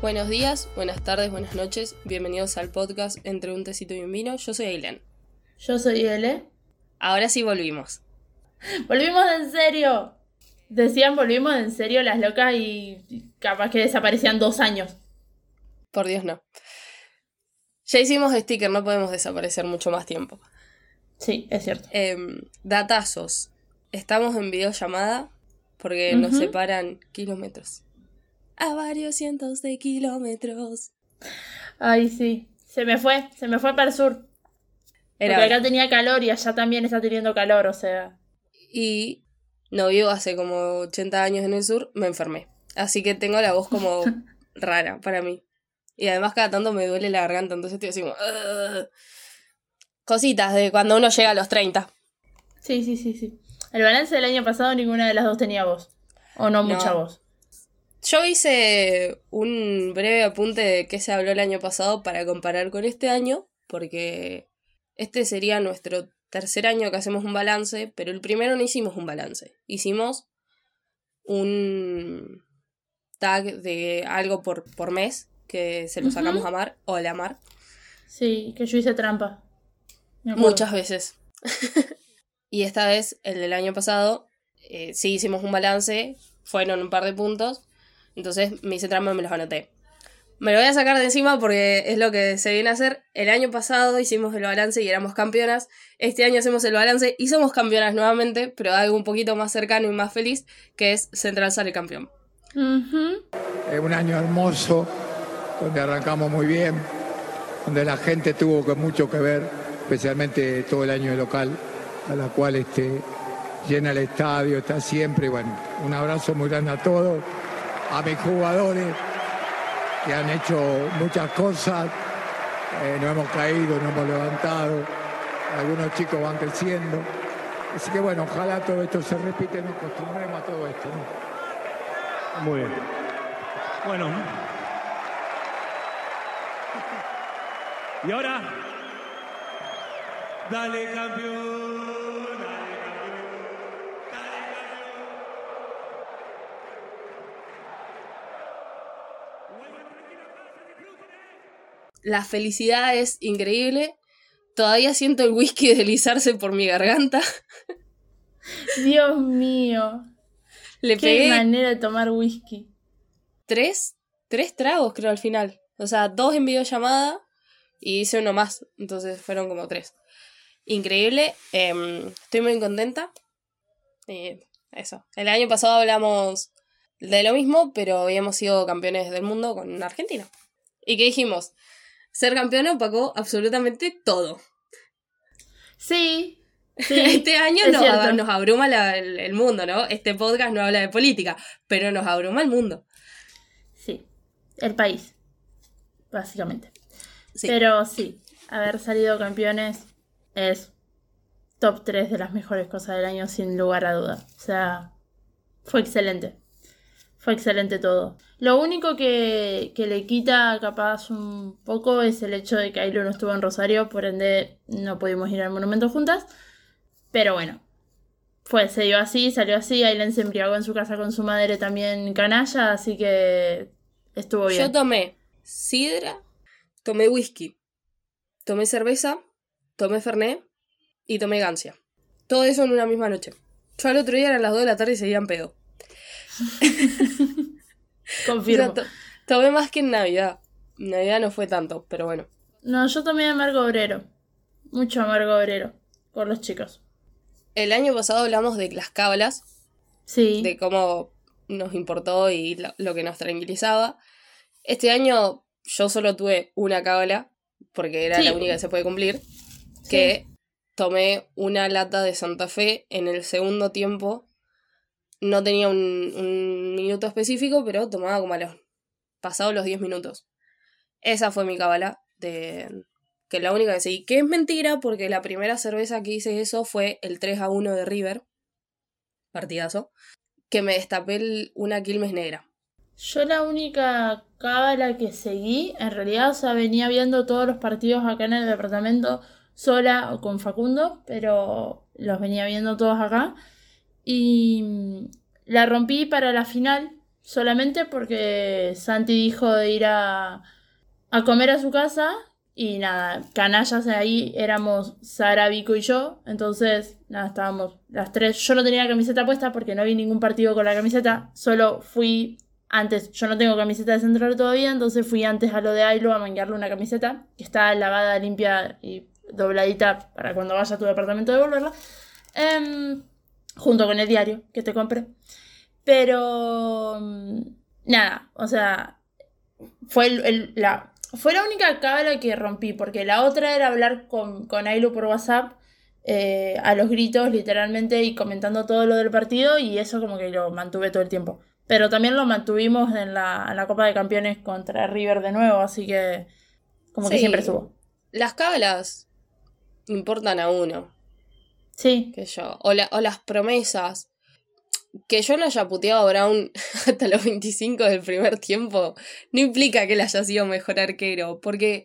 Buenos días, buenas tardes, buenas noches. Bienvenidos al podcast Entre un tecito y un vino. Yo soy Aileen. Yo soy Ele. Ahora sí volvimos. ¡Volvimos en serio! Decían volvimos en serio las locas y capaz que desaparecían dos años. Por Dios, no. Ya hicimos sticker, no podemos desaparecer mucho más tiempo. Sí, es cierto. Em, datazos. Estamos en videollamada porque nos separan kilómetros. A varios cientos de kilómetros. Ay, sí. Se me fue, se me fue para el sur. Era Porque acá tenía calor y allá también está teniendo calor, o sea. y no vivo hace como 80 años en el sur, me enfermé. Así que tengo la voz como rara para mí. Y además cada tanto me duele la garganta, entonces estoy así como... "Ugh". Cositas de cuando uno llega a los 30. Sí, sí, sí, sí. El balance del año pasado ninguna de las dos tenía voz. O no, No. mucha voz. Yo hice un breve apunte de qué se habló el año pasado para comparar con este año, porque este sería nuestro tercer año que hacemos un balance, pero el primero no hicimos un balance. Hicimos un tag de algo por, por mes, que se lo sacamos a Mar, o a la Mar, Sí, que yo hice trampa. Muchas veces. y esta vez, el del año pasado, eh, sí hicimos un balance, fueron un par de puntos, entonces me hice trampa y me los anoté. Me lo voy a sacar de encima porque es lo que se viene a hacer. El año pasado hicimos el balance y éramos campeonas. Este año hacemos el balance y somos campeonas nuevamente, pero algo un poquito más cercano y más feliz, que es Central sale campeón. Ujú. Es un año hermoso, donde arrancamos muy bien, donde la gente tuvo que- mucho que ver, especialmente todo el año de local, a la cual este, llena el estadio, está siempre. Bueno, un abrazo muy grande a todos, a mis jugadores que han hecho muchas cosas, eh, no hemos caído, no hemos levantado, algunos chicos van creciendo. Así que bueno, ojalá todo esto se repite nos acostumbremos a todo esto. Muy bien. Bueno. Y ahora. Dale campeón. Dale campeón. Dale campeón. La felicidad es increíble. Todavía siento el whisky deslizarse por mi garganta. Dios mío. Le Qué pegué manera de tomar whisky. tres, tres tragos, creo, al final. O sea, dos en videollamada y hice uno más. Entonces fueron como tres. Increíble. em, estoy muy contenta. Y eso. El año pasado hablamos de lo mismo, pero habíamos sido campeones del mundo con Argentina. ¿Y qué dijimos? Ser campeón opacó absolutamente todo. Sí. Sí. este año es nos, abruma la- el, el mundo, ¿no? Este podcast no habla de política, pero nos abruma el mundo. Sí. El país. Básicamente. Sí. Pero sí, haber salido campeones es top 3 de las mejores cosas del año sin lugar a duda. O sea, fue excelente. Fue excelente todo. Lo único que, que le quita capaz un poco es el hecho de que Ailo no estuvo en Rosario, por ende no pudimos ir al monumento juntas. Pero bueno, fue, se dio así, salió así. Ailen se embriagó en su casa con su madre también canalla, así que estuvo bien. Yo tomé sidra, tomé whisky, tomé cerveza, tomé fernet y tomé gancia. Todo eso en una misma noche. Yo al otro día eran las 2 de la tarde y seguían pedo. O Confirmo. sea, to- tomé más que en Navidad. Navidad no fue tanto, pero bueno. No, yo tomé amargo obrero. Mucho amargo obrero. Por los chicos. El año pasado hablamos de las cábalas, Sí. de cómo nos importó y lo, lo que nos tranquilizaba. Este año yo solo tuve una cábala, porque era Sí. la única que se puede cumplir, Sí. que tomé una lata de Santa Fe en el segundo tiempo. No tenía un, un minuto específico, pero tomaba como a los pasados los 10 minutos. Esa fue mi cábala de que la única que seguí, que es mentira porque la primera cerveza que hice eso fue el 3 a 1 de River, partidazo, que me destapé una Quilmes negra. Yo la única cábala que seguí, en realidad, o sea, venía viendo todos los partidos acá en el departamento sola o con Facundo, pero los venía viendo todos acá. Y mm, la rompí para la final, solamente porque Santi dijo de ir a, a comer a su casa y nada, canallas ahí éramos Sara, Vico y yo, entonces nada, estábamos las tres. Yo no tenía la camiseta puesta porque no vi ningún partido con la camiseta, solo fui antes, yo no tengo camiseta de central todavía, entonces fui antes a lo de Ailo a mangarle una camiseta que está lavada, limpia y dobladita para cuando vaya a tu departamento devolverla. Em, junto con el diario que te compré. Pero mm, nada, o sea, fue el- la, fue la única cábala que rompí, porque la otra era hablar con, con Ailu por WhatsApp eh, a los gritos, literalmente, y comentando todo lo del partido, y eso como que lo mantuve todo el tiempo. Pero también lo mantuvimos en la, en la Copa de Campeones contra River de nuevo, así que como que siempre subo. Las cábalas importan a uno, Sí, que yo. O, la- o las promesas. Que yo no haya puteado a Brown hasta los 25 del primer tiempo no implica que él haya sido mejor arquero, porque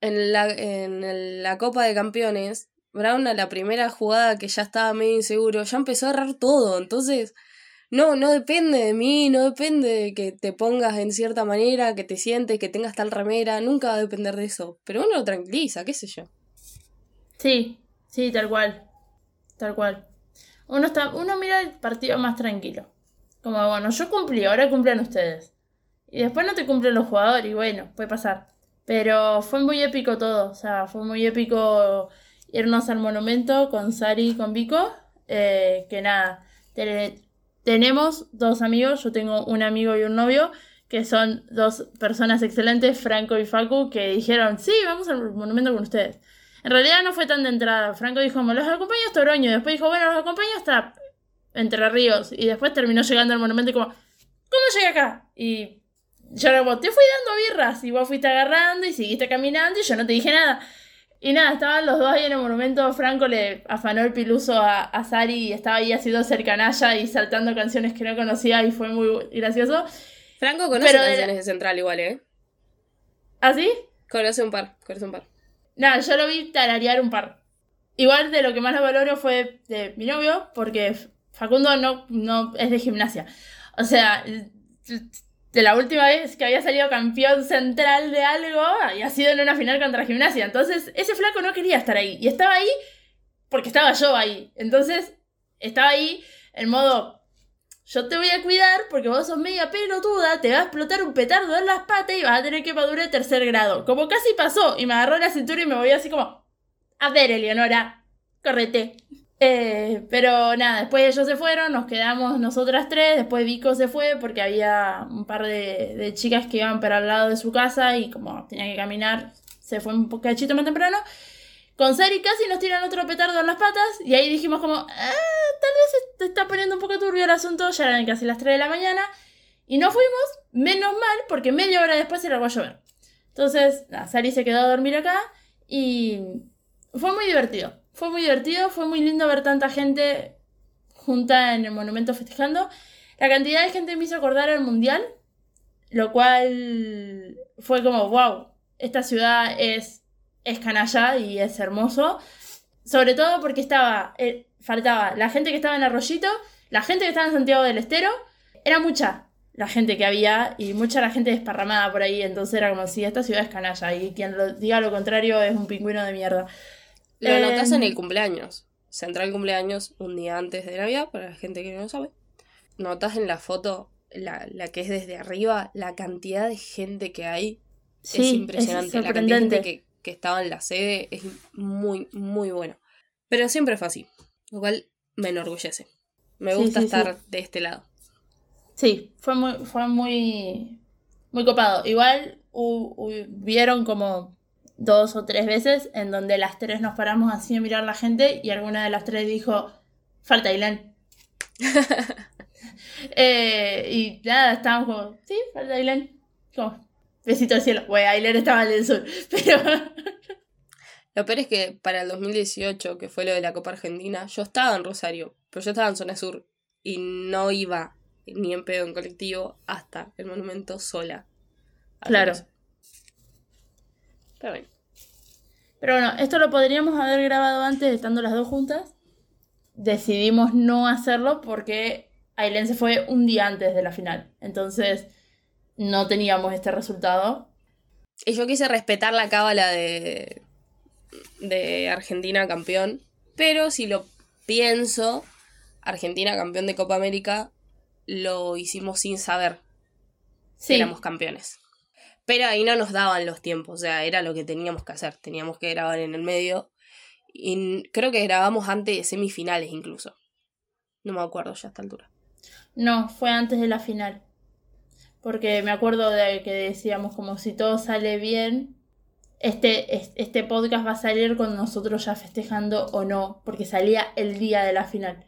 en la, en la Copa de Campeones, Brown a la primera jugada que ya estaba medio inseguro, ya empezó a errar todo, entonces no, no depende de mí, no depende de que te pongas en cierta manera, que te sientes, que tengas tal remera, nunca va a depender de eso, pero uno lo tranquiliza, qué sé yo. sí, sí, tal cual. Tal cual. Uno está, uno mira el partido más tranquilo. Como bueno, yo cumplí, ahora cumplen ustedes. Y después no te cumplen los jugadores, y bueno, puede pasar. Pero fue muy épico todo. O sea, fue muy épico irnos al monumento con Sari y con Vico. eh, que nada, te- tenemos dos amigos, yo tengo un amigo y un novio, que son dos personas excelentes, Franco y Facu, que dijeron, sí, vamos al monumento con ustedes. En realidad no fue tan de entrada. Franco dijo, me los acompaño hasta Oroño. Después dijo, bueno, los acompaño hasta Entre Ríos. Y después terminó llegando al monumento y como, ¿cómo llegué acá? Y yo era como, te fui dando birras. Y vos fuiste agarrando y seguiste caminando y yo no te dije nada. Y nada, estaban los dos ahí en el monumento. Franco le afanó el piluso a, a Sari y estaba ahí haciendo cercanalla y saltando canciones que no conocía y fue muy gracioso. Franco conoce Pero de- canciones de Central igual, ¿eh? ¿Así? Conoce un par, conoce un par. Nada, yo lo vi tararear un par. Igual de lo que más lo valoro fue de mi novio, porque Facundo no, no es de gimnasia. O sea, de la última vez que había salido campeón central de algo, había sido en una final contra gimnasia. Entonces, ese flaco no quería estar ahí. Y estaba ahí porque estaba yo ahí. Entonces, estaba ahí en modo, yo te voy a cuidar porque vos sos media pelotuda, te va a explotar un petardo en las patas y vas a tener que madurar tercer grado. Como casi pasó, y me agarró la cintura y me voy así como, a ver, Eleonora, correte. Eh, pero nada, después ellos se fueron, nos quedamos nosotras tres, después Vico se fue porque había un par de, de chicas que iban para al lado de su casa y como tenía que caminar, se fue un cachito más temprano. Con Sari casi nos tiran otro petardo en las patas y ahí dijimos como, ah, tal vez se está poniendo un poco turbio el asunto, ya eran casi las 3 de la mañana y no fuimos, menos mal, porque media hora después se largó a llover. Entonces, Sari se quedó a dormir acá y fue muy divertido. Fue muy divertido, fue muy lindo ver tanta gente junta en el monumento festejando. La cantidad de gente me hizo acordar al mundial, lo cual fue como, wow, esta ciudad es, es canalla y es hermoso. Sobre todo porque estaba, eh, faltaba la gente que estaba en Arroyito, la gente que estaba en Santiago del Estero, era mucha la gente que había y mucha la gente desparramada por ahí, entonces era como si esta ciudad es canalla y quien lo diga lo contrario es un pingüino de mierda. Lo Em, notas en el cumpleaños. Central cumpleaños un día antes de Navidad, para la gente que no lo sabe. Notas en la foto, la, la que es desde arriba, la cantidad de gente que hay. Sí, es impresionante. es la cantidad de gente que, que estaba en la sede es muy, muy bueno. Pero siempre fue así. Lo cual me enorgullece. Me gusta sí, estar de este lado. Sí, fue muy, fue muy, muy copado. Igual hu- hubieron como dos o tres veces en donde las tres nos paramos así a mirar la gente y alguna de las tres dijo, falta Ailén. Eh, y nada, estábamos como, sí, falta Ailén. Como, besito al cielo. Bueno, Ailén estaba en el sur, pero... Lo peor es que para el 2018, que fue lo de la Copa Argentina, yo estaba en Rosario, pero yo estaba en zona sur y no iba ni en pedo en colectivo hasta el monumento sola. Claro. eso. Pero bueno. Pero bueno, esto lo podríamos haber grabado antes estando las dos juntas. Decidimos no hacerlo porque Ailén se fue un día antes de la final. Entonces, no teníamos este resultado. Y yo quise respetar la cábala de, de Argentina campeón. Pero si lo pienso, Argentina campeón de Copa América lo hicimos sin saber Sí, que éramos campeones. Pero ahí no nos daban los tiempos, o sea, era lo que teníamos que hacer. Teníamos que grabar en el medio. Y creo que grabamos antes de semifinales incluso. No me acuerdo ya a esta altura. no, fue antes de la final. Porque me acuerdo de que decíamos como si todo sale bien, este, es- este podcast va a salir con nosotros ya festejando o no, porque salía el día de la final.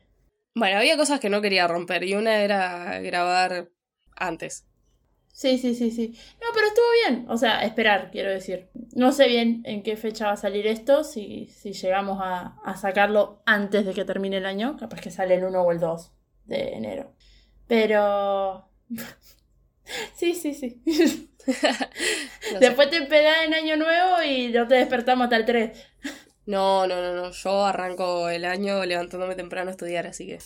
Bueno, había cosas que no quería romper y una era grabar antes. Sí, sí, sí, sí. No, pero estuvo bien. O sea, esperar, quiero decir. No sé bien en qué fecha va a salir esto, si, si llegamos a, a sacarlo antes de que termine el año. Capaz que sale el 1 o el 2 de enero. Pero... sí, sí, sí. No sé. Después te empedás en año nuevo y no te despertamos hasta el 3. No, no, no, no. Yo arranco el año levantándome temprano a estudiar, así que.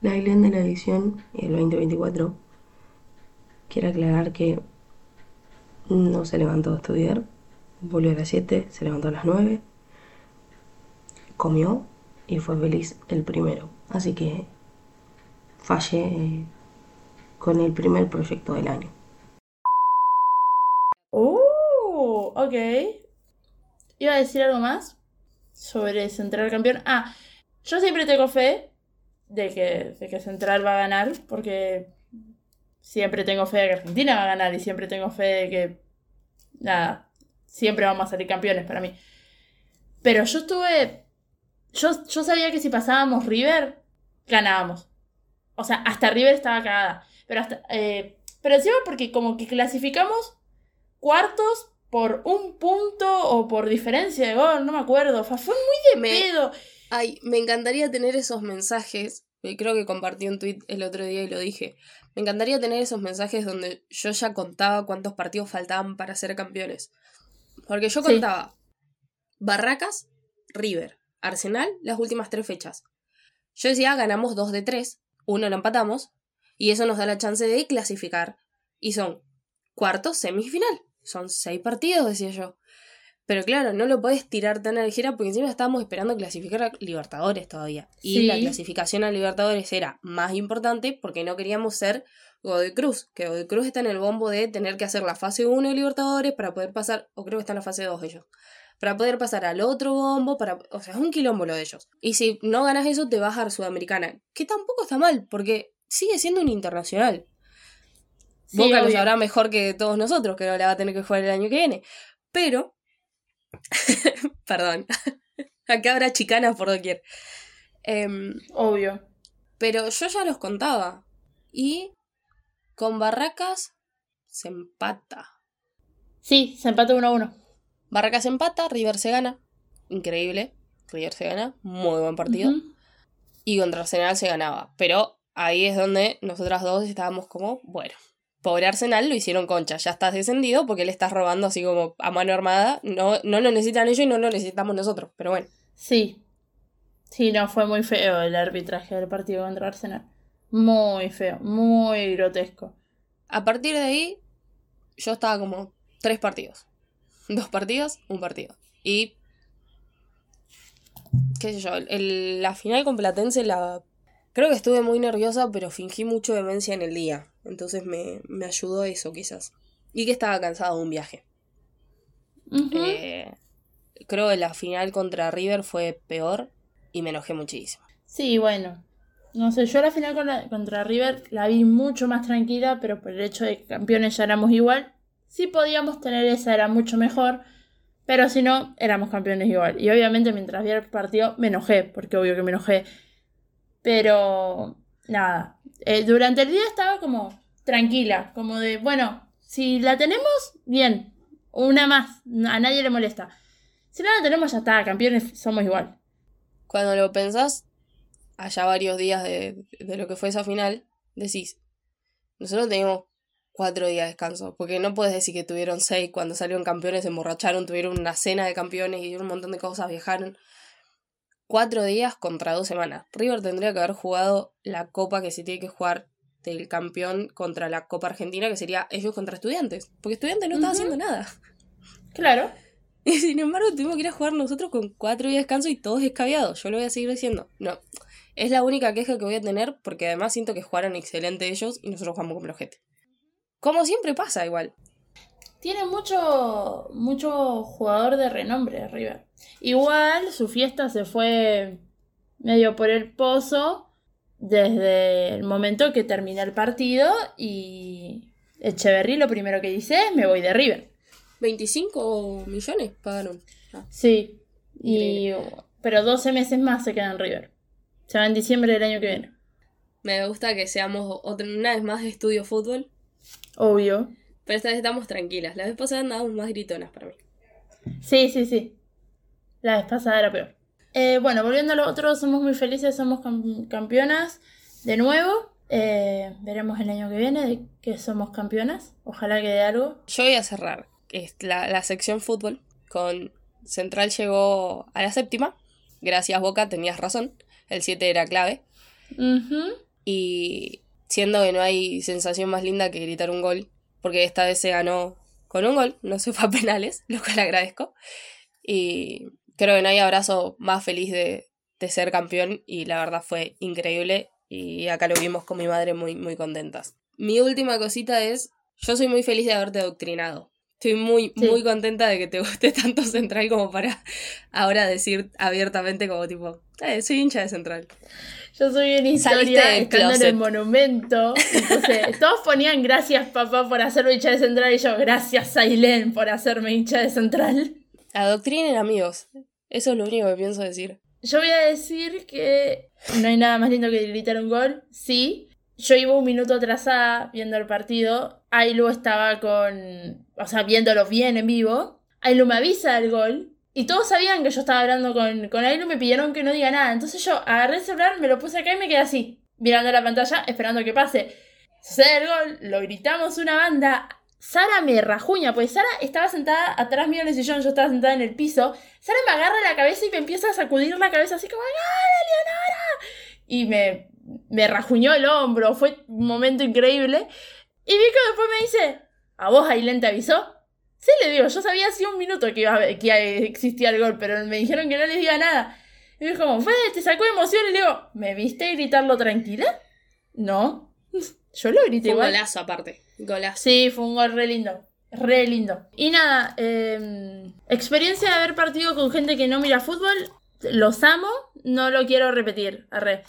La Island de la edición el 2024 quiere aclarar que no se levantó a estudiar, volvió a las 7, se levantó a las 9, comió y fue feliz el primero. Así que fallé eh, con el primer proyecto del año. ¡Oh! Ok. Iba a decir algo más sobre Central campeón. Ah, yo siempre tengo fe de que, de que Central va a ganar, porque siempre tengo fe de que Argentina va a ganar y siempre tengo fe de que, nada, siempre vamos a salir campeones para mí. Pero yo estuve, yo, yo sabía que si pasábamos River, ganábamos. O sea, hasta River estaba cagada. Pero hasta, eh, pero encima porque como que clasificamos cuartos por un punto o por diferencia de gol, no me acuerdo. Fue muy de Me- pedo. Ay, me encantaría tener esos mensajes. Creo que compartí un tweet el otro día y lo dije. Me encantaría tener esos mensajes donde yo ya contaba cuántos partidos faltaban para ser campeones. Porque yo Sí. contaba Barracas, River, Arsenal, las últimas tres fechas. Yo decía, ganamos dos de tres, uno lo empatamos, y eso nos da la chance de clasificar. Y son cuartos, semifinal. Son seis partidos, decía yo. Pero claro, no lo podés tirar tan a ligera porque encima estábamos esperando clasificar a Libertadores todavía. Y Sí. la clasificación a Libertadores era más importante porque no queríamos ser Godoy Cruz, que Godoy Cruz está en el bombo de tener que hacer la fase 1 de Libertadores para poder pasar, o creo que está en la fase 2 ellos, para poder pasar al otro bombo, para, o sea, es un quilombo lo de ellos. Y si no ganas eso, te vas a la Sudamericana, que tampoco está mal, porque sigue siendo un internacional. Sí, Boca lo obvio. sabrá mejor que todos nosotros, que ahora va a tener que jugar el año que viene. Pero, perdón, acá habrá chicanas por doquier. Em, Obvio. pero yo ya los contaba. Y con Barracas se empata. Sí, se empata 1 a 1. Barracas empata, River se gana. Increíble. River se gana. Muy buen partido. Y contra Arsenal se ganaba. Pero ahí es donde nosotras dos estábamos como, bueno, pobre Arsenal lo hicieron concha. Ya estás descendido porque le estás robando así como a mano armada. No, no lo necesitan ellos y no lo necesitamos nosotros. Pero bueno. Sí. Sí, no, fue muy feo el arbitraje del partido contra Arsenal. Muy feo, muy grotesco. A partir de ahí, yo estaba como tres partidos. Dos partidos, un partido. Y. qué sé yo, el- la final con Platense la. Creo que estuve muy nerviosa, pero fingí mucho demencia en el día. Entonces me, me ayudó eso, quizás. Y que estaba cansado de un viaje. Eh, creo que la final contra River fue peor y me enojé muchísimo. Sí, bueno. No sé, yo la final con la- contra River la vi mucho más tranquila, pero por el hecho de que campeones ya éramos igual, si podíamos tener esa era mucho mejor, pero si no, éramos campeones igual. Y obviamente mientras vi el partido me enojé, porque obvio que me enojé. Pero nada, Eh, durante el día estaba como tranquila, como de, bueno, si la tenemos, bien, una más, a nadie le molesta. Si no la tenemos, ya está, campeones somos igual. Cuando lo pensás, allá varios días de, de lo que fue esa final, decís, nosotros teníamos cuatro días de descanso, porque no puedes decir que tuvieron seis cuando salieron campeones, se emborracharon, tuvieron una cena de campeones y un montón de cosas, viajaron. cuatro días contra dos semanas. River tendría que haber jugado la copa que se tiene que jugar del campeón contra la Copa Argentina, que sería ellos contra estudiantes. Porque estudiantes no estaba Ujú. haciendo nada. Claro. Y sin embargo, tuvimos que ir a jugar nosotros con cuatro días de descanso y todos escabeados. Yo lo voy a seguir diciendo. No. Es la única queja que voy a tener porque además siento que jugaron excelente ellos y nosotros jugamos como los gente. Como siempre pasa igual. Tiene mucho, mucho jugador de renombre River. Igual su fiesta se fue medio por el pozo desde el momento que termina el partido y Echeverry lo primero que dice es me voy de River. 25 millones pagaron. Ah, Sí. Y, pero 12 meses más se queda en River. Se va en diciembre del año que viene. Me gusta que seamos otra, una vez más de estudio fútbol. Obvio. Pero esta vez estamos tranquilas. La vez pasada andábamos más gritonas para mí. Sí, sí, sí. La vez pasada era peor. Eh, bueno, volviendo a lo otro, somos muy felices, somos cam- campeonas de nuevo. Eh, veremos el año que viene de que somos campeonas. Ojalá que de algo. Yo voy a cerrar la, la sección fútbol con Central llegó a la séptima. Gracias Boca, tenías razón. El 7 era clave. Y siendo que no hay sensación más linda que gritar un gol, porque esta vez se ganó con un gol, no se fue a penales, lo cual agradezco. Y creo que no hay abrazo más feliz de, de ser campeón y la verdad fue increíble y acá lo vimos con mi madre muy, muy contentas. Mi última cosita es, yo soy muy feliz de haberte adoctrinado. Estoy muy, Sí. muy contenta de que te guste tanto Central como para ahora decir abiertamente como tipo, eh, soy hincha de Central. Yo soy en historia estando en el monumento. Entonces, todos ponían gracias papá por hacerme hincha de central y yo gracias Ailén por hacerme hincha de central. Adoctrinen amigos. Eso es lo único que pienso decir. Yo voy a decir que no hay nada más lindo que gritar un gol. Sí. Yo iba un minuto atrasada viendo el partido. Ailu estaba con. O sea, viéndolo bien en vivo. Ailu me avisa del gol. Y todos sabían que yo estaba hablando con, con Ailu. Me pidieron que no diga nada. Entonces yo agarré el celular, me lo puse acá y me quedé así. Mirando la pantalla, esperando que pase. Sucede el gol, lo gritamos una banda. Sara me rajuña, pues Sara estaba sentada atrás mío en el sillón, yo estaba sentada en el piso. Sara me agarra la cabeza y me empieza a sacudir la cabeza así como ¡Gana, Leonora! Y me, me rajuñó el hombro, fue un momento increíble. Y Vico después me dice, ¿a vos Ailén te avisó? Sí, le digo, yo sabía hace un minuto que, iba a que existía el gol, pero me dijeron que no les diga nada. Y me dijo como, fue, te sacó emoción. Y le digo, ¿me viste gritarlo tranquila? No. Yo lo grité Fue un igual. golazo aparte. Golazo. Sí, fue un gol re lindo. Re lindo. Y nada, eh, experiencia de haber partido con gente que no mira fútbol. Los amo, no lo quiero repetir. Arre.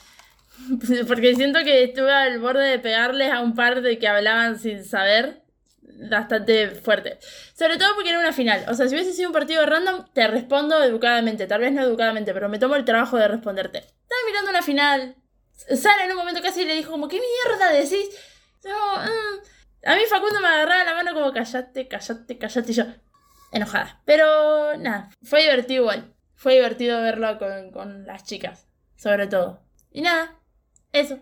Porque siento que estuve al borde de pegarles a un par de que hablaban sin saber. Bastante fuerte. Sobre todo porque era una final. O sea, si hubiese sido un partido random, te respondo educadamente. Tal vez no educadamente, pero me tomo el trabajo de responderte. Estaba mirando una final. Sara en un momento casi le dijo como, ¿qué mierda decís? Ah. A mí Facundo me agarraba la mano como, callate, callate, callate. Y yo, enojada. Pero nada, fue divertido igual. Fue divertido verlo con, con las chicas, sobre todo. Y nada, eso.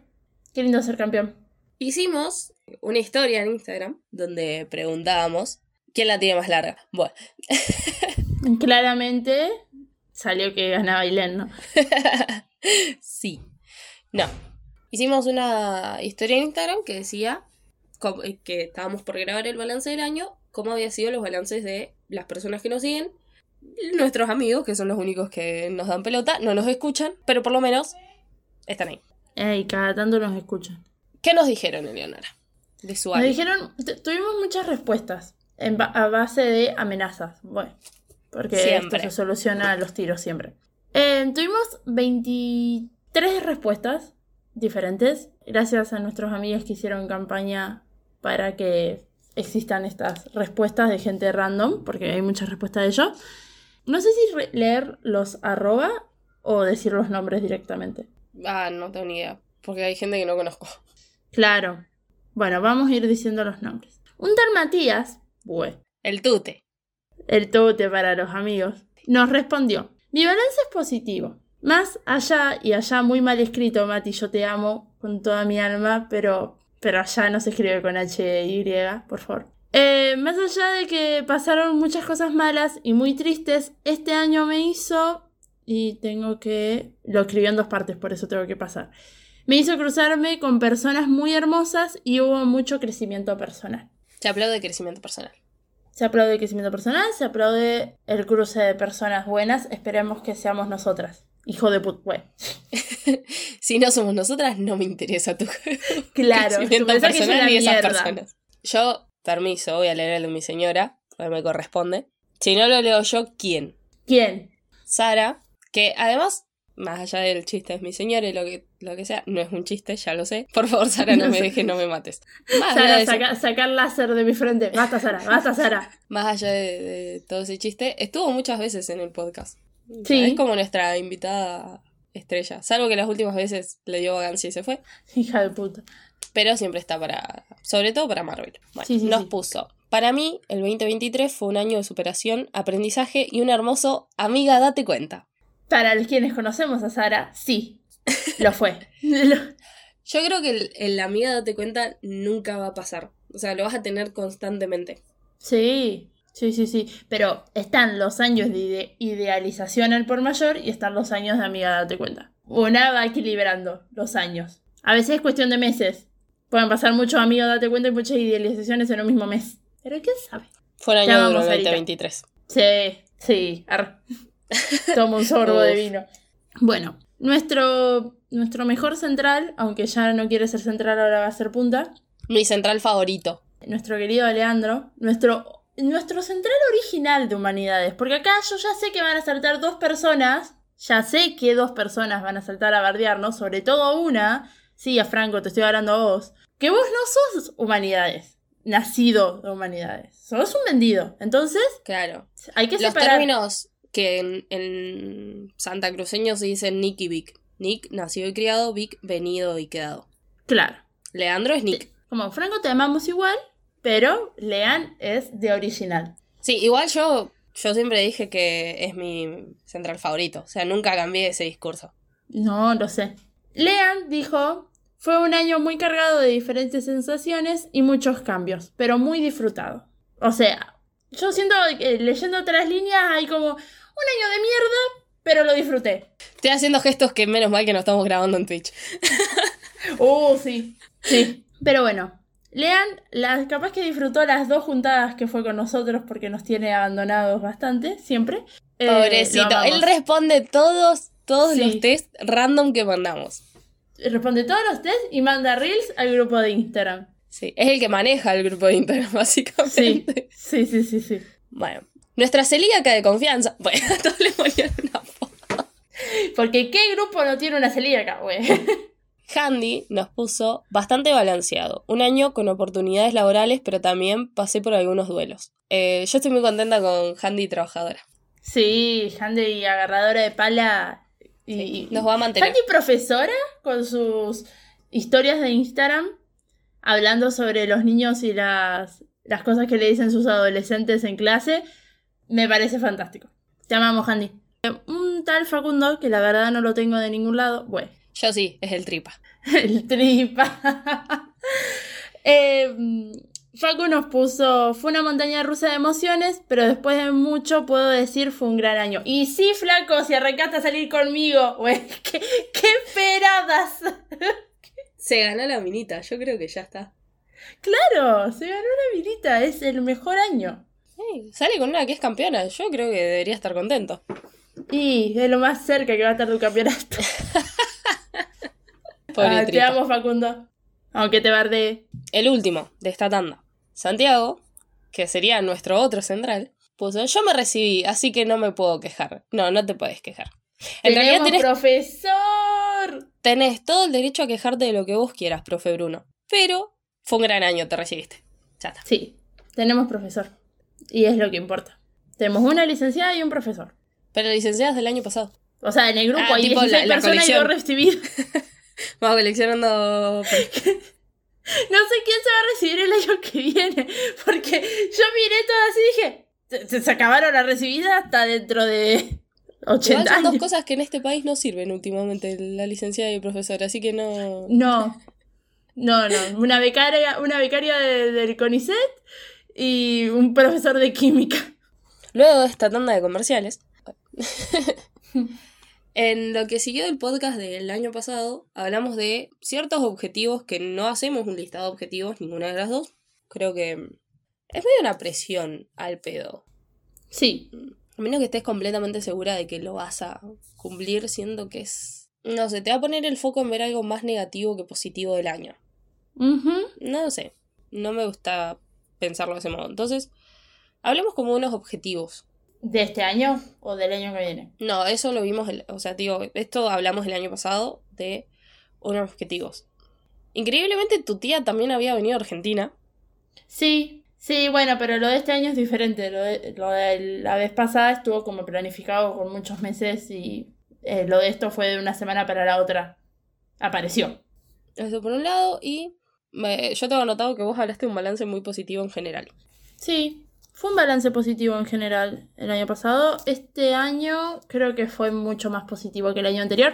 Qué lindo ser campeón. Hicimos una historia en Instagram donde preguntábamos quién la tiene más larga. Bueno, Claramente salió que ganaba Ailén, ¿no? sí. No. Hicimos una historia en Instagram que decía eh, que estábamos por grabar el balance del año, cómo habían sido los balances de las personas que nos siguen, nuestros amigos, que son los únicos que nos dan pelota, no nos escuchan, pero por lo menos están ahí. Ey, cada tanto nos escuchan. ¿Qué nos dijeron, Eleonora? Nos dijeron, tu- tuvimos muchas respuestas en ba- a base de amenazas. Bueno, porque Siempre. esto se soluciona a los tiros siempre. Eh, tuvimos 23 respuestas diferentes, gracias a nuestros amigos que hicieron campaña para que existan estas respuestas de gente random, porque hay muchas respuestas de ellos. No sé si leer los arroba o decir los nombres directamente. Ah, no tengo ni idea, porque hay gente que no conozco. Claro. Bueno, vamos a ir diciendo los nombres. Un tal Matías, bueno, El tute. el tote para los amigos, nos respondió: Mi balance es positivo. Más allá y allá muy mal escrito, Mati, yo te amo con toda mi alma, pero, pero allá no se escribe con H-Y, por favor. Eh, más allá de que pasaron muchas cosas malas y muy tristes, este año me hizo y tengo que... Lo escribió en dos partes, por eso tengo que pasar. Me hizo cruzarme con personas muy hermosas y hubo mucho crecimiento personal. Se aplaude crecimiento personal. Se aplaude el crecimiento personal, se aplaude el cruce de personas buenas. Esperemos que seamos nosotras. Hijo de put... Bueno, si no somos nosotras, no me interesa tu claro. crecimiento tú personal ni esas personas. Yo, permiso, voy a leer el de mi señora, porque me corresponde. Si no lo leo yo, ¿quién? ¿Quién? Sara, que además, más allá del chiste es mi señora y lo que, lo que sea, no es un chiste, ya lo sé. Por favor, Sara, no No me sé. dejes, no me mates. Más Sara, de, saca- sacar láser de mi frente. Basta, Sara, basta, Sara. más allá de, de todo ese chiste, estuvo muchas veces en el podcast. Sí. Es como nuestra invitada estrella. Salvo que las últimas veces le dio vagancia y se fue. Hija de puta. Pero siempre está para. Sobre todo para Marvel. Bueno, Sí, sí, nos sí. puso. Para mí, el 2023 fue un año de superación, aprendizaje y un hermoso amiga, date cuenta. Para los quienes conocemos a Sara, sí. Lo fue. Lo- Yo creo que el, el amiga, date cuenta, nunca va a pasar. O sea, lo vas a tener constantemente. Sí, sí, sí, sí. Pero están los años de ide- idealización al por mayor y están los años de amiga, date cuenta. Una va equilibrando los años. A veces es cuestión de meses. Pueden pasar muchos amigos, date cuenta, y muchas idealizaciones en un mismo mes. Pero quién sabe. Fue año el Sarita. 2023. Sí, sí. arre. Tomo un sorbo de vino. Bueno, nuestro, nuestro mejor central, aunque ya no quiere ser central, ahora va a ser punta. Mi central favorito. nuestro querido Leandro, nuestro, nuestro central original de humanidades. Porque acá yo ya sé que van a saltar dos personas, ya sé que dos personas van a saltar a bardearnos, sobre todo una, sí, a Franco, te estoy hablando a vos, que vos no sos humanidades, nacido de humanidades, sos un vendido. Entonces, Claro. hay que Los separar. términos que en, en Santa Cruceño se dicen Nick y Vic. Nick, nacido y criado, Vic, venido y quedado. Claro. Leandro es Nick. Como Franco te amamos igual, pero Lean es de original. Sí, igual yo, yo siempre dije que es mi central favorito. O sea, nunca cambié ese discurso. No, lo sé. Lean dijo, fue un año muy cargado de diferentes sensaciones y muchos cambios, pero muy disfrutado. O sea, yo siento que leyendo otras líneas hay como un año de mierda, pero lo disfruté. Estoy haciendo gestos que menos mal que no estamos grabando en Twitch. Oh, sí. Sí. Pero bueno, Lean, la, capaz que disfrutó las dos juntadas que fue con nosotros porque nos tiene abandonados bastante, siempre. Eh, Pobrecito. Él responde todos, todos Sí. los test random que mandamos. responde todos los test y manda reels al grupo de Instagram. Sí, es el que maneja el grupo de Instagram, Sí, básicamente. sí, sí, sí, sí. Bueno. Nuestra celíaca de confianza. Bueno, a todos le ponían una foto. Porque ¿qué grupo no tiene una celíaca, güey? Handy nos puso bastante balanceado. Un año con oportunidades laborales, pero también pasé por algunos duelos. Eh, yo estoy muy contenta con Handy trabajadora. Sí, Handy agarradora de pala. Y, Nos va a mantener. Handy profesora con sus historias de Instagram hablando sobre los niños y las, las cosas que le dicen sus adolescentes en clase. Me parece fantástico. Te amamos, Handy. Un tal Facundo, que la verdad no lo tengo de ningún lado. Bueno, Yo sí, es el tripa. El tripa. eh, Facu nos puso, fue una montaña rusa de emociones, pero después de mucho puedo decir fue un gran año. Y sí, flaco, si arrancaste a salir conmigo, güey, ¿qué, qué esperadas? Se ganó la minita, yo creo que ya está. claro, se ganó una virita, es el mejor año. Ey, sale con una que es campeona, yo creo que debería estar contento. Y es lo más cerca que va a estar tu campeonato. Ah, te amo, Facundo. Aunque te bardee. El último de esta tanda. Santiago, que sería nuestro otro central, puso, yo me recibí, así que no me puedo quejar. No, no te puedes quejar. En realidad tenés, profesor. tenés todo el derecho a quejarte de lo que vos quieras, profe Bruno. Pero fue un gran año, te recibiste. Ya está. Sí, tenemos profesor. Y es lo que importa. Tenemos una licenciada y un profesor. Pero licenciadas del año pasado. O sea, en el grupo Ah, hay tipo 16 la- la personas y colección. dos recibidos. Vamos coleccionando... No sé quién se va a recibir el año que viene. Porque yo miré todo así y dije. Se, acabaron las recibidas hasta dentro de Igual 80 son dos cosas que en este país no sirven últimamente, la licenciada y el profesor, así que no... No. No, no. Una becaria, una becaria de- del CONICET y un profesor de química. Luego de esta tanda de comerciales, En lo que siguió del podcast del año pasado, hablamos de ciertos objetivos que no hacemos un listado de objetivos, ninguna de las dos. Creo que es medio una presión al pedo. Sí, A menos que estés completamente segura de que lo vas a cumplir, siendo que es... No sé, te va a poner el foco en ver algo más negativo que positivo del año. Ujú. No lo sé, no me gusta pensarlo de ese modo. Entonces, hablemos como unos objetivos. ¿De este año o del año que viene? No, eso lo vimos, el- o sea, digo, esto hablamos el año pasado de unos objetivos. Increíblemente tu tía también había venido a Argentina. Sí, sí, bueno, pero lo de este año es diferente. Lo de, lo de la vez pasada estuvo como planificado con muchos meses y eh, lo de esto fue de una semana para la otra. Apareció. Eso por un lado, y me- yo tengo anotado que vos hablaste de un balance muy positivo en general. Sí, fue un balance positivo en general el año pasado. Este año creo que fue mucho más positivo que el año anterior.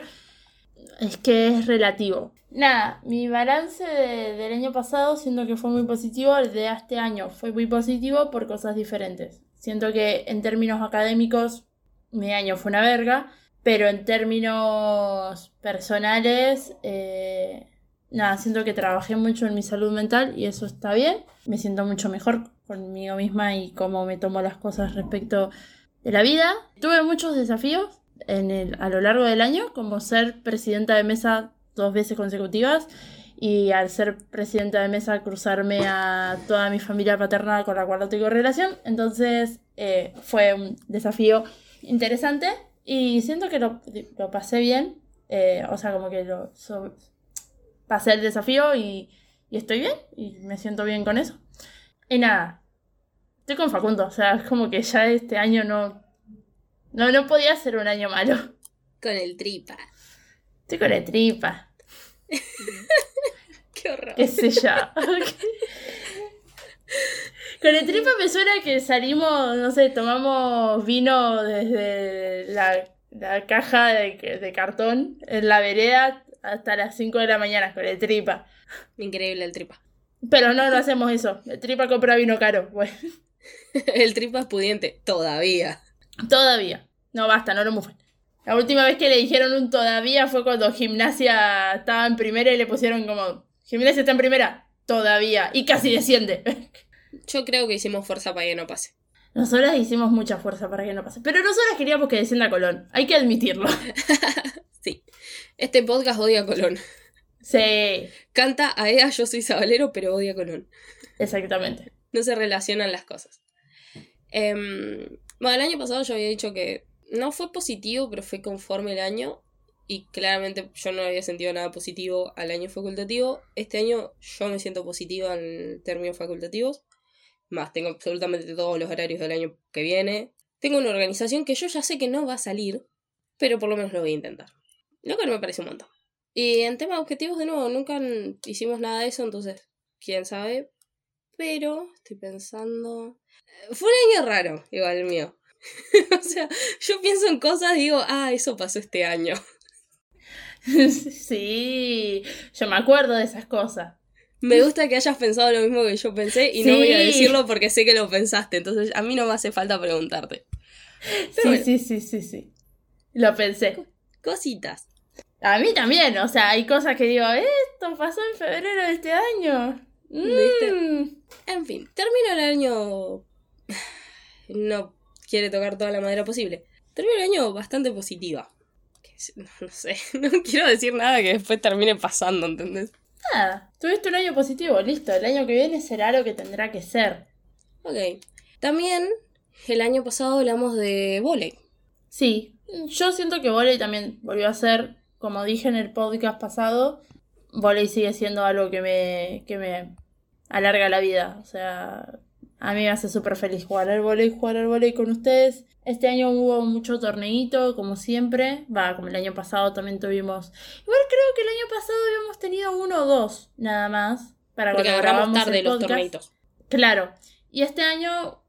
Es que es relativo. Nada, mi balance de- del año pasado siento que fue muy positivo, el de este año fue muy positivo por cosas diferentes. Siento que en términos académicos mi año fue una verga, pero en términos personales, eh, nada, siento que trabajé mucho en mi salud mental y eso está bien. Me siento mucho mejor conmigo misma y cómo me tomo las cosas respecto de la vida. Tuve muchos desafíos en el, a lo largo del año, como ser presidenta de mesa dos veces consecutivas y al ser presidenta de mesa cruzarme a toda mi familia paterna con la cual no tengo relación. Entonces eh, fue un desafío interesante y siento que lo, lo pasé bien. eh, o sea, como que lo so- pasé el desafío y, y estoy bien y me siento bien con eso. Y nada, estoy con Facundo, o sea, es como que ya este año no, no, no podía ser un año malo. Con el tripa. Estoy con la tripa, Qué horror. qué sé yo. Con el tripa me suena que salimos, no sé, tomamos vino desde la, la caja de, de cartón en la vereda hasta las 5 de la mañana con el tripa. Increíble el tripa. Pero no, no hacemos eso. El tripa compra vino caro. Bueno, el tripa es pudiente, todavía. todavía. No basta, no lo mufen. La última vez que le dijeron un todavía fue cuando gimnasia estaba en primera y le pusieron como, gimnasia está en primera, todavía. Y casi desciende. Yo creo que hicimos fuerza para que no pase. Nosotras hicimos mucha fuerza para que no pase. Pero nosotras queríamos que descienda Colón. Hay que admitirlo. Este podcast odia a Colón. Sí, Canta a ella, yo soy sabalero, pero odia a Colón. exactamente. No se relacionan las cosas. Em, bueno, el año pasado yo había dicho que no fue positivo, pero fue conforme el año. Y claramente yo no había sentido nada positivo al año facultativo. Este año yo me siento positiva en términos facultativos. Más, tengo absolutamente todos los horarios del año que viene. Tengo una organización que yo ya sé que no va a salir, pero por lo menos lo voy a intentar. Lo cual me parece un montón. Y en tema de objetivos, de nuevo, nunca hicimos nada de eso, entonces, quién sabe. Pero estoy pensando. eh, Fue un año raro, igual el mío. o sea, yo pienso en cosas y digo, ah, eso pasó este año. sí, yo me acuerdo de esas cosas. Me gusta que hayas pensado lo mismo que yo pensé y no voy a decirlo porque sé que lo pensaste, entonces a mí no me hace falta preguntarte. Sí, bueno. sí, sí, sí, sí. Lo pensé. Cositas. A mí también, o sea, hay cosas que digo, esto pasó en febrero de este año. Mm. En fin, termino el año. No quiere tocar toda la madera posible. Termino el año bastante positiva. No, no sé, no quiero decir nada que después termine pasando, ¿entendés? Nada, tuviste un año positivo, listo. El año que viene será lo que tendrá que ser. Ok. También el año pasado hablamos de volei. Sí, yo siento que volei también volvió a ser, como dije en el podcast pasado, volei sigue siendo algo que me, que me alarga la vida. O sea, a mí me hace súper feliz jugar al volei, jugar al volei con ustedes. Este año hubo mucho torneito, como siempre. Va, como el año pasado también tuvimos. Igual creo que el año pasado habíamos tenido uno o dos, nada más. Para Porque cuando agarramos tarde los torneitos. Claro. Y este año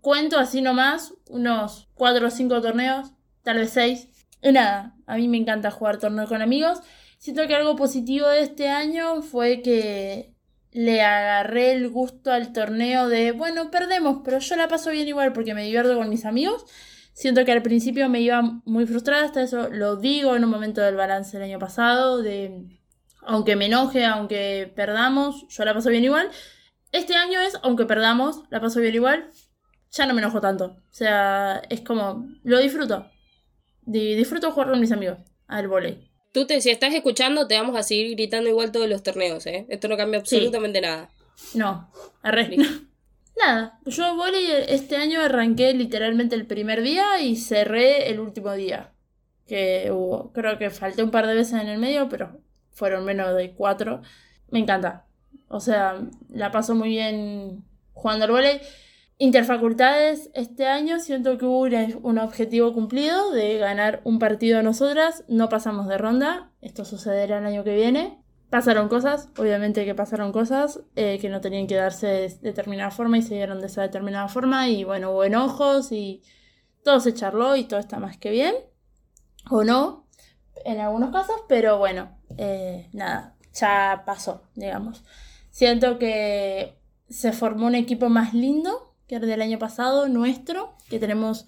cuento así nomás, unos 4 o 5 torneos, tal vez 6. Y nada, a mí me encanta jugar torneos con amigos. Siento que algo positivo de este año fue que le agarré el gusto al torneo de, bueno, perdemos, pero yo la paso bien igual porque me divierto con mis amigos. Siento que al principio me iba muy frustrada, hasta eso lo digo en un momento del balance del año pasado, de aunque me enoje, aunque perdamos, yo la paso bien igual. Este año es, aunque perdamos, la paso bien igual, ya no me enojo tanto. O sea, es como, lo disfruto. Di- disfruto jugar con mis amigos al volei. Tú te, si estás escuchando, te vamos a seguir gritando igual todos los torneos, ¿eh? Esto no cambia Sí. absolutamente nada. No, arre. Nada, yo volei este año arranqué literalmente el primer día y cerré el último día. Que hubo, creo que falté un par de veces en el medio, pero fueron menos de cuatro. Me encanta. O sea, la paso muy bien jugando al volei. Interfacultades, este año siento que hubo un objetivo cumplido de ganar un partido nosotras. No pasamos de ronda. Esto sucederá el año que viene. Pasaron cosas, obviamente que pasaron cosas eh, que no tenían que darse de determinada forma y se dieron de esa determinada forma. Y bueno, hubo enojos y todo se charló y todo está más que bien. O no, en algunos casos, pero bueno, eh, nada, ya pasó, digamos. Siento que se formó un equipo más lindo que el del año pasado, nuestro, que tenemos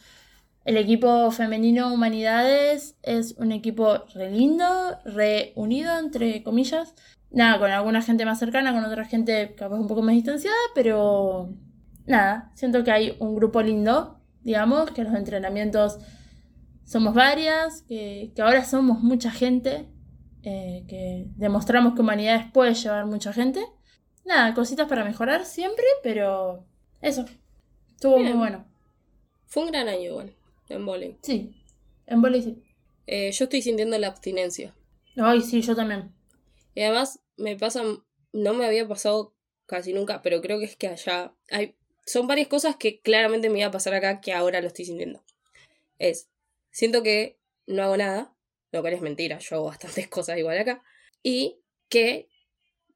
el equipo femenino Humanidades, es un equipo re lindo, re unido, entre comillas. Nada, con alguna gente más cercana, con otra gente capaz un poco más distanciada, pero nada, siento que hay un grupo lindo, digamos, que los entrenamientos somos varias, que, que ahora somos mucha gente, eh, que demostramos que Humanidades puede llevar mucha gente. Nada, cositas para mejorar siempre, pero eso. Estuvo Bien. muy bueno. Fue un gran año igual, en volei. Sí, en volei sí. Eh, yo estoy sintiendo la abstinencia. Ay, sí, yo también. Y además me pasa, no me había pasado casi nunca, pero creo que es que allá hay, son varias cosas que claramente me iba a pasar acá que ahora lo estoy sintiendo. Es, siento que no hago nada, lo cual es mentira, yo hago bastantes cosas igual acá, y que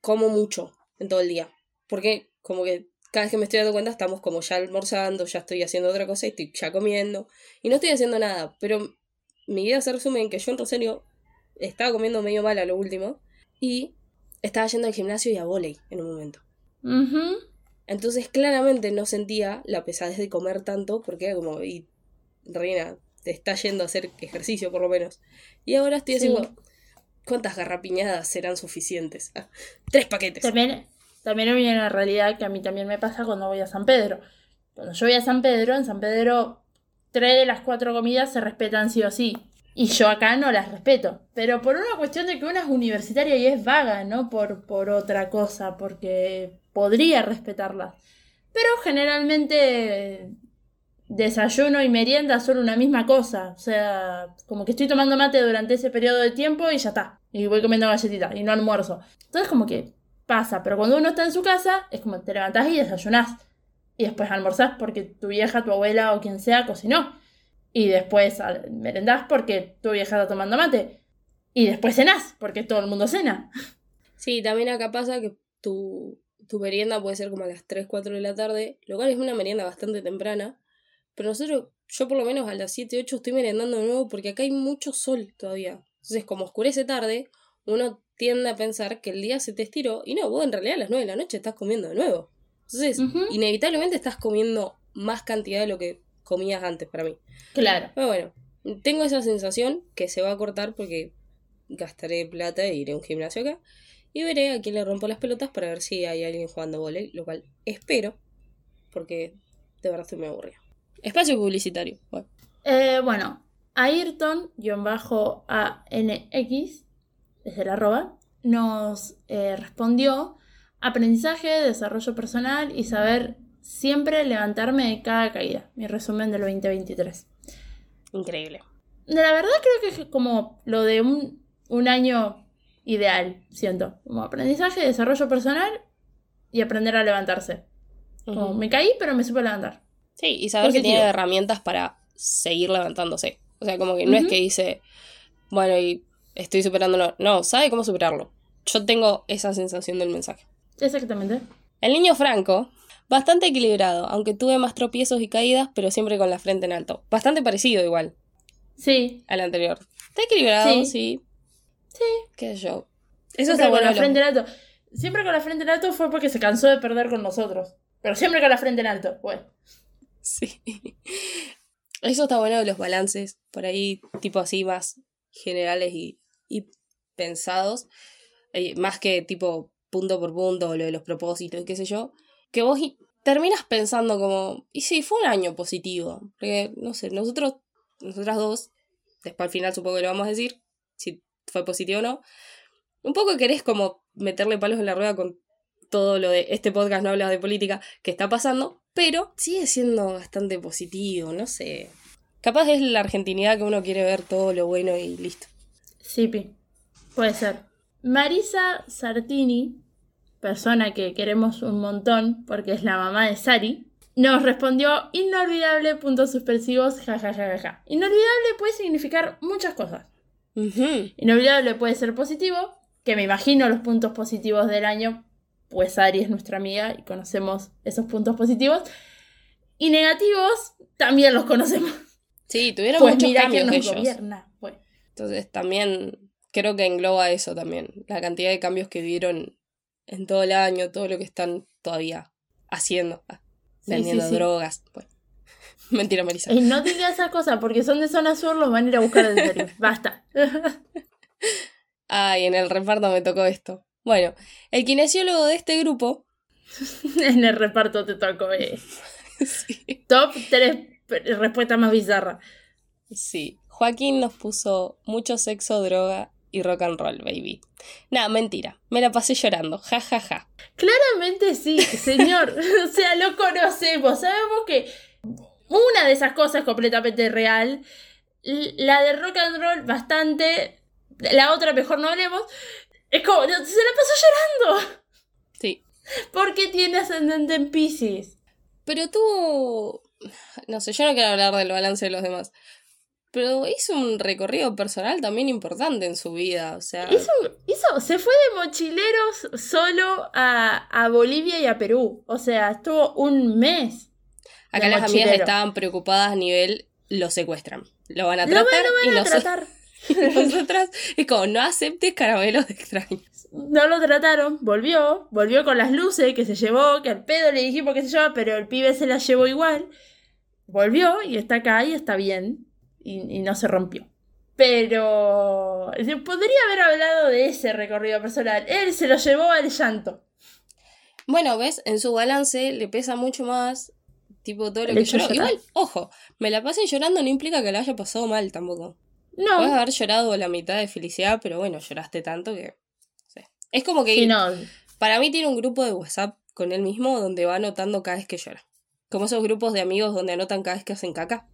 como mucho en todo el día. Porque como que cada vez que me estoy dando cuenta estamos como ya almorzando, ya estoy haciendo otra cosa y estoy ya comiendo. Y no estoy haciendo nada, pero mi vida se resume en que yo en Rosario estaba comiendo medio mal a lo último y estaba yendo al gimnasio y a volei en un momento. Entonces claramente no sentía la pesadez de comer tanto porque era como, y Reina, te está yendo a hacer ejercicio por lo menos. Y ahora estoy Sí. haciendo, ¿cuántas garrapiñadas serán suficientes? Ah, tres paquetes. También, también hay una realidad que a mí también me pasa cuando voy a San Pedro. Cuando yo voy a San Pedro, en San Pedro, tres de las cuatro comidas se respetan sí o sí. Y yo acá no las respeto. Pero por una cuestión de que una es universitaria y es vaga, no por, por otra cosa, porque podría respetarlas. Pero generalmente desayuno y merienda son una misma cosa. O sea, como que estoy tomando mate durante ese periodo de tiempo y ya está. Y voy comiendo galletitas y no almuerzo. Entonces como que pasa. Pero cuando uno está en su casa, es como te levantás y desayunás. Y después almorzás porque tu vieja, tu abuela o quien sea cocinó. Y después merendás porque tu vieja está tomando mate. Y después cenás porque todo el mundo cena. Sí, también acá pasa que tu, tu merienda puede ser como a las 3, 4 de la tarde, lo cual es una merienda bastante temprana. Pero nosotros, yo por lo menos a las 7, 8 estoy merendando de nuevo porque acá hay mucho sol todavía. Entonces, como oscurece tarde, uno tiende a pensar que el día se te estiró y no, vos en realidad a las 9 de la noche estás comiendo de nuevo. Entonces, inevitablemente estás comiendo más cantidad de lo que comías antes para mí. Claro. Pero bueno, tengo esa sensación que se va a cortar porque gastaré plata e iré a un gimnasio acá. Y veré a quién le rompo las pelotas para ver si hay alguien jugando volei, lo cual espero, porque de verdad estoy muy aburrida. Espacio publicitario. Bueno. Eh, bueno, Ayrton-ANX, desde el arroba, nos eh, respondió aprendizaje, desarrollo personal y saber siempre levantarme de cada caída. Mi resumen del 2023. Increíble. De la verdad creo que es como lo de un, un año ideal, siento. Como aprendizaje, desarrollo personal y aprender a levantarse. Como me caí, pero me supe levantar. Sí, y saber que tiene herramientas para seguir levantándose. O sea, como que no es que dice, bueno, y estoy superándolo. No, sabe cómo superarlo. Yo tengo esa sensación del mensaje. Exactamente. El niño Franco, bastante equilibrado, aunque tuve más tropiezos y caídas, pero siempre con la frente en alto. Bastante parecido igual Sí, al anterior. Está equilibrado, sí. Sí. Sí. ¿Qué yo? Eso Siempre está con bueno. la de lo- frente en alto. Siempre con la frente en alto fue porque se cansó de perder con nosotros. Pero siempre con la frente en alto. Bueno. Sí. Eso está bueno de los balances, por ahí, tipo así, más generales y, y pensados, eh, más que tipo punto por punto, lo de los propósitos y qué sé yo, que vos terminas pensando como, y sí, fue un año positivo, porque, no sé, nosotros, nosotras dos, después al final supongo que lo vamos a decir, si fue positivo o no, un poco querés como meterle palos en la rueda con todo lo de este podcast no habla de política que está pasando, pero sigue siendo bastante positivo, no sé. Capaz es la argentinidad que uno quiere ver todo lo bueno y listo. Sí, Pi. Puede ser. Marisa Sartini, persona que queremos un montón porque es la mamá de Sari, nos respondió inolvidable puntos suspensivos, jajajaja. Inolvidable puede significar muchas cosas. Inolvidable puede ser positivo, que me imagino los puntos positivos del año, pues Ari es nuestra amiga y conocemos esos puntos positivos. Y negativos, también los conocemos. Sí, tuvieron Pues muchos mira quién cambios nos ellos. gobierna. Entonces también creo que engloba eso también, la cantidad de cambios que vieron en todo el año, todo lo que están todavía haciendo, ah, Sí, vendiendo sí, sí. drogas. Bueno. Mentira, Marisa. Y no digas esas cosas porque son de zona sur, los van a ir a buscar en serio. Basta. Ay, en el reparto me tocó esto. Bueno, el kinesiólogo de este grupo en el reparto te tocó. eh. sí, Top 3 respuestas más bizarras. Sí, Joaquín nos puso mucho sexo, droga y rock and roll, baby. Nada, mentira. Me la pasé llorando. Ja, ja, ja. Claramente sí, señor. o sea, lo conocemos. Sabemos que una de esas cosas es completamente real. La de rock and roll, bastante. La otra, mejor no hablemos. Es como, se la pasó llorando. Sí. Porque tiene ascendente en Pisces. Pero tuvo. No sé, yo no quiero hablar del balance de los demás. Pero hizo un recorrido personal también importante en su vida. O sea. Hizo, hizo- se fue de mochileros solo a, a Bolivia y a Perú. O sea, estuvo un mes. Acá las amigas mochilero. estaban preocupadas a nivel. Lo secuestran. Lo van a Lo tratar van, lo y van a noso- tratar. nosotras. Es como, no aceptes caramelos de extraños. No lo trataron, volvió, volvió con las luces que se llevó, que al pedo le dijimos que se llevaba, pero el pibe se las llevó igual. Volvió y está acá y está bien. Y, y no se rompió. Pero podría haber hablado de ese recorrido personal. Él se lo llevó al llanto. Bueno, ves, en su balance le pesa mucho más. Tipo, todo lo que lloró. llorar. Igual, ojo, me la pasé llorando no implica que la haya pasado mal tampoco. Puedes No, haber llorado la mitad de felicidad, pero bueno, lloraste tanto que. no sé. Es como que sí, no. para mí tiene un grupo de WhatsApp con él mismo donde va anotando cada vez que llora. Como esos grupos de amigos donde anotan cada vez que hacen caca.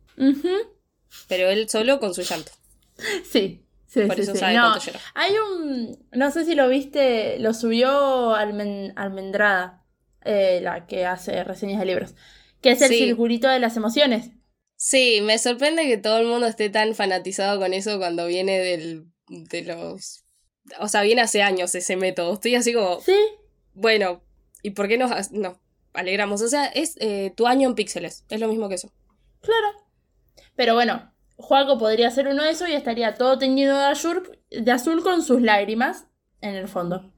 Pero él solo con su llanto. Sí, sí, Por sí, eso sí. sabe No, llora. Hay un. No sé si lo viste, lo subió Almen- Almendrada, eh, la que hace reseñas de libros. Que es el Sí. circulito de las emociones. Sí, me sorprende que todo el mundo esté tan fanatizado con eso cuando viene del, de los... O sea, viene hace años ese método. Estoy así como, Sí, bueno, ¿y por qué nos, nos alegramos? O sea, es eh, tu año en píxeles. Es lo mismo que eso. claro. Pero bueno, Juaco podría ser uno de esos y estaría todo teñido de azul, de azul con sus lágrimas en el fondo.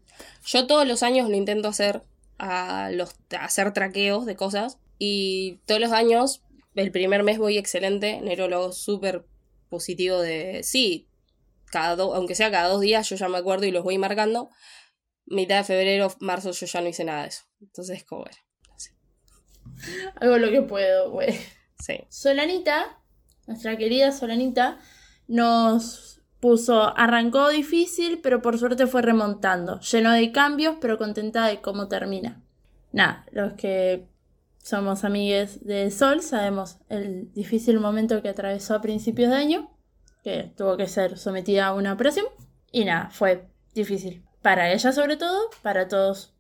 Yo todos los años lo intento hacer, a, los, a hacer traqueos de cosas. Y todos los años, el primer mes voy excelente. Enero lo hago súper positivo de... Sí, cada do- aunque sea cada dos días, yo ya me acuerdo y los voy marcando. Mitad de febrero, marzo, yo ya no hice nada de eso. Entonces, como bueno, Hago lo que puedo, güey. sí. Solanita, nuestra querida Solanita, nos puso, arrancó difícil, pero por suerte fue remontando, lleno de cambios, pero contenta de cómo termina. Nada, los que somos amigues de Sol sabemos el difícil momento que atravesó a principios de año, que tuvo que ser sometida a una operación, y nada, fue difícil. Para ella sobre todo, para todos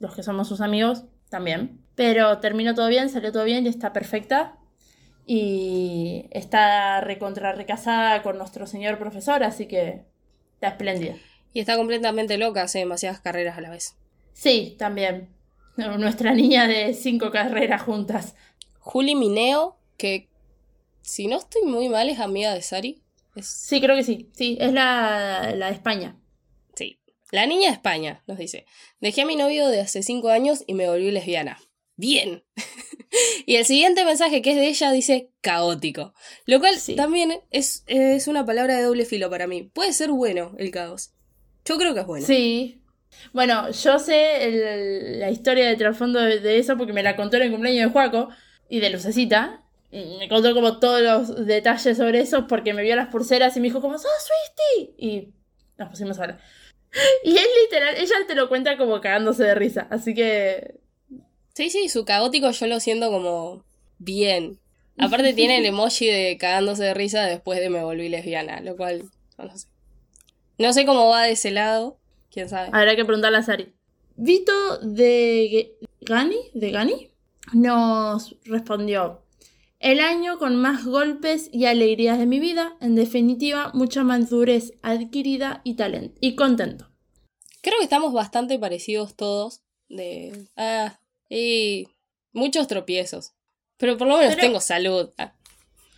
los que somos sus amigos también. Pero terminó todo bien, salió todo bien y está perfecta. Y está recontra recasada con nuestro señor profesor, así que está espléndida. Y está completamente loca, hace demasiadas carreras a la vez. Sí, también. Nuestra niña de cinco carreras juntas. Juli Mineo, que si no estoy muy mal, es amiga de Sari. Es, Sí, creo que sí. Sí, es la, la de España. sí. La niña de España, nos dice. Dejé a mi novio de hace cinco años y me volví lesbiana. Bien. y el siguiente mensaje que es de ella dice caótico. Lo cual Sí. también es, es una palabra de doble filo para mí. Puede ser bueno el caos. Yo creo que es bueno. Sí. Bueno, yo sé el- la historia de trasfondo de, de eso porque me la contó en el cumpleaños de Juaco y de Lucecita. Y me contó como todos los detalles sobre eso porque me vio las pulseras y me dijo como, ¡Sos Swifty! Y nos pusimos a hablar. Y es literal, ella te lo cuenta como cagándose de risa. Así que Sí, sí, su caótico yo lo siento como bien. Aparte tiene el emoji de cagándose de risa después de me volví lesbiana, lo cual no sé. No sé cómo va de ese lado, quién sabe. habrá que preguntarle a Sari. Vito de Gani, de Gani, nos respondió. El año con más golpes y alegrías de mi vida, en definitiva, mucha madurez adquirida y talento. Y contento. Creo que estamos bastante parecidos todos. De. Ah, y. Muchos tropiezos. Pero por lo menos Pero- tengo salud. Ah.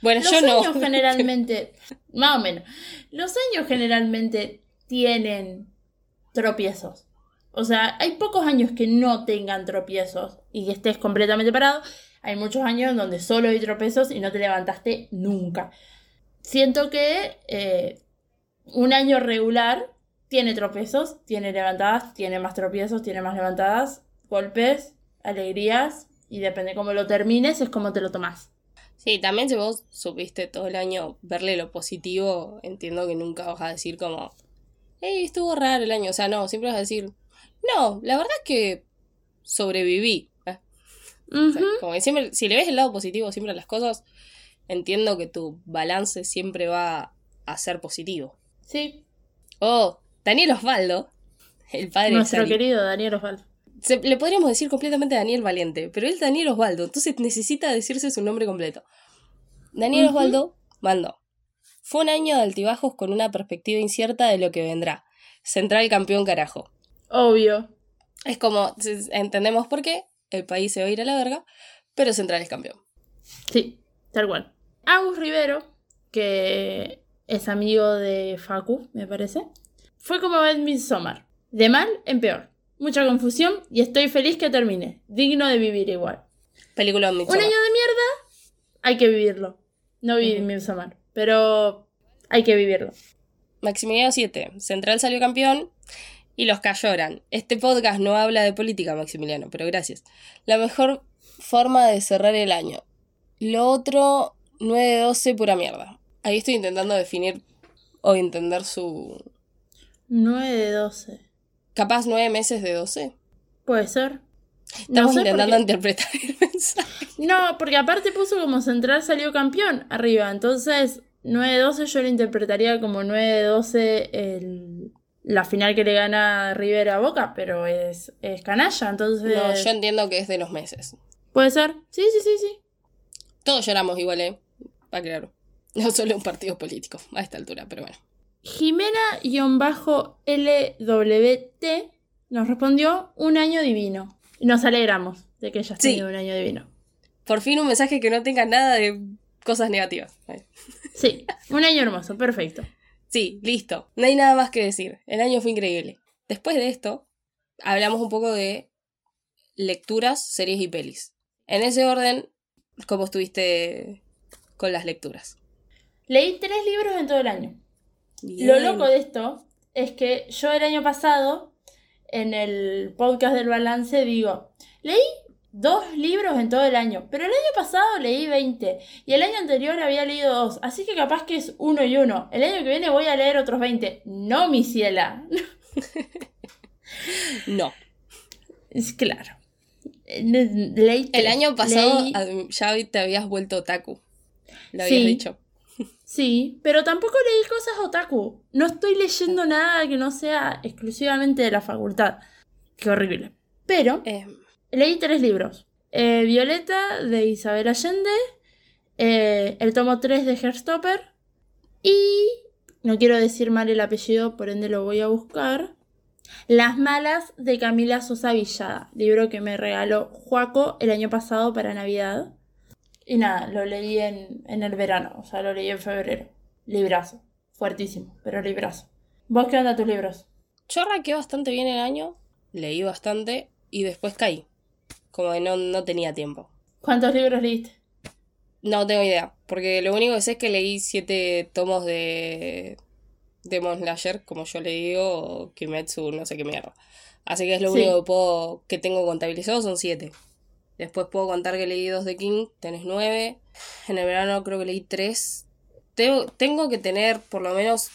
Bueno, Los yo no. años generalmente, más o menos, los años generalmente tienen tropiezos. O sea, hay pocos años que no tengan tropiezos y que estés completamente parado. Hay muchos años donde solo hay tropiezos y no te levantaste nunca. Siento que eh, un año regular tiene tropiezos, tiene levantadas, tiene más tropiezos, tiene más levantadas, golpes, alegrías y depende cómo lo termines es como te lo tomás. Sí, también si vos supiste todo el año verle lo positivo, entiendo que nunca vas a decir como, hey, estuvo raro el año. O sea, no, siempre vas a decir, no, la verdad es que sobreviví. ¿eh? O sea, Ujú. como que siempre, si le ves el lado positivo siempre a las cosas, entiendo que tu balance siempre va a ser positivo. Sí, Oh, Daniel Osvaldo, el padre nuestro de Sari, querido Daniel Osvaldo. Se- le podríamos decir completamente Daniel Valiente, pero él es Daniel Osvaldo, entonces necesita decirse su nombre completo. Daniel. Osvaldo mandó. Fue un año de altibajos con una perspectiva incierta de lo que vendrá. Central campeón carajo. Obvio. Es como, entendemos por qué, el país se va a ir a la verga, pero Central es campeón. Sí, tal cual. Agus Rivero, que es amigo de Facu, me parece, fue como ver Midsommar. De mal en peor. Mucha confusión y estoy feliz que termine. Digno de vivir igual. Película de Un año de mierda, hay que vivirlo. No vi Ujú. Midsommar, pero hay que vivirlo. Maximiliano 7. Central salió campeón y los que lloran. Este podcast no habla de política, Maximiliano, pero gracias. La mejor forma de cerrar el año. Lo otro, 9 de 12, pura mierda. Ahí estoy intentando definir o entender su... 9 de 12. Capaz 9 meses de 12. Puede ser. Estamos sé intentando porque- interpretar el mensaje. No, porque aparte puso como Central salió campeón arriba. Entonces, 9-12 yo lo interpretaría como 9-12 el- la final que le gana River a Boca, pero es, es canalla, entonces... No, yo entiendo que es de los meses. Puede ser. Sí, sí, sí, sí. Todos lloramos igual, ¿eh? Va claro. No solo un partido político a esta altura, pero bueno. Jimena-LWT nos respondió un año divino. Nos alegramos de que hayas Sí. tenido un año divino. Por fin un mensaje que no tenga nada de cosas negativas. Sí, un año hermoso, perfecto. Sí, listo. No hay nada más que decir. El año fue increíble. Después de esto, hablamos un poco de lecturas, series y pelis. En ese orden, ¿cómo estuviste con las lecturas? Leí tres libros en todo el año. Lo loco de esto es que yo el año pasado, en el podcast del balance, digo, leí dos libros en todo el año, pero el año pasado leí 20 y el año anterior había leído dos, así que capaz que es uno y uno. El año que viene voy a leer otros 20. No, mi ciela. No. Es claro. Leí El año pasado Leí- ad- ya te habías vuelto otaku. Lo habías Sí. dicho. Sí, pero tampoco leí cosas otaku. No estoy leyendo nada que no sea exclusivamente de la facultad. Qué horrible. Pero Eh, leí tres libros. Eh, Violeta de Isabel Allende, eh, el tomo 3 de Herstopper y, no quiero decir mal el apellido, por ende lo voy a buscar, Las malas de Camila Sosa Villada, libro que me regaló Juaco el año pasado para Navidad. Y nada, lo leí en, en el verano, o sea, lo leí en febrero. Librazo, fuertísimo, pero librazo. ¿Vos qué onda tus libros? yo arranqué bastante bien el año, leí bastante y después caí. Como que no, no tenía tiempo. ¿Cuántos libros leíste? No tengo idea, porque lo único que sé es que leí siete tomos de Demon Slayer, como yo le digo, o Kimetsu, no sé qué mierda. Así que es lo Sí. único que puedo que tengo contabilizado, son siete. Después puedo contar que leí dos de King, tenés nueve. En el verano creo que leí tres. Tengo, tengo que tener por lo menos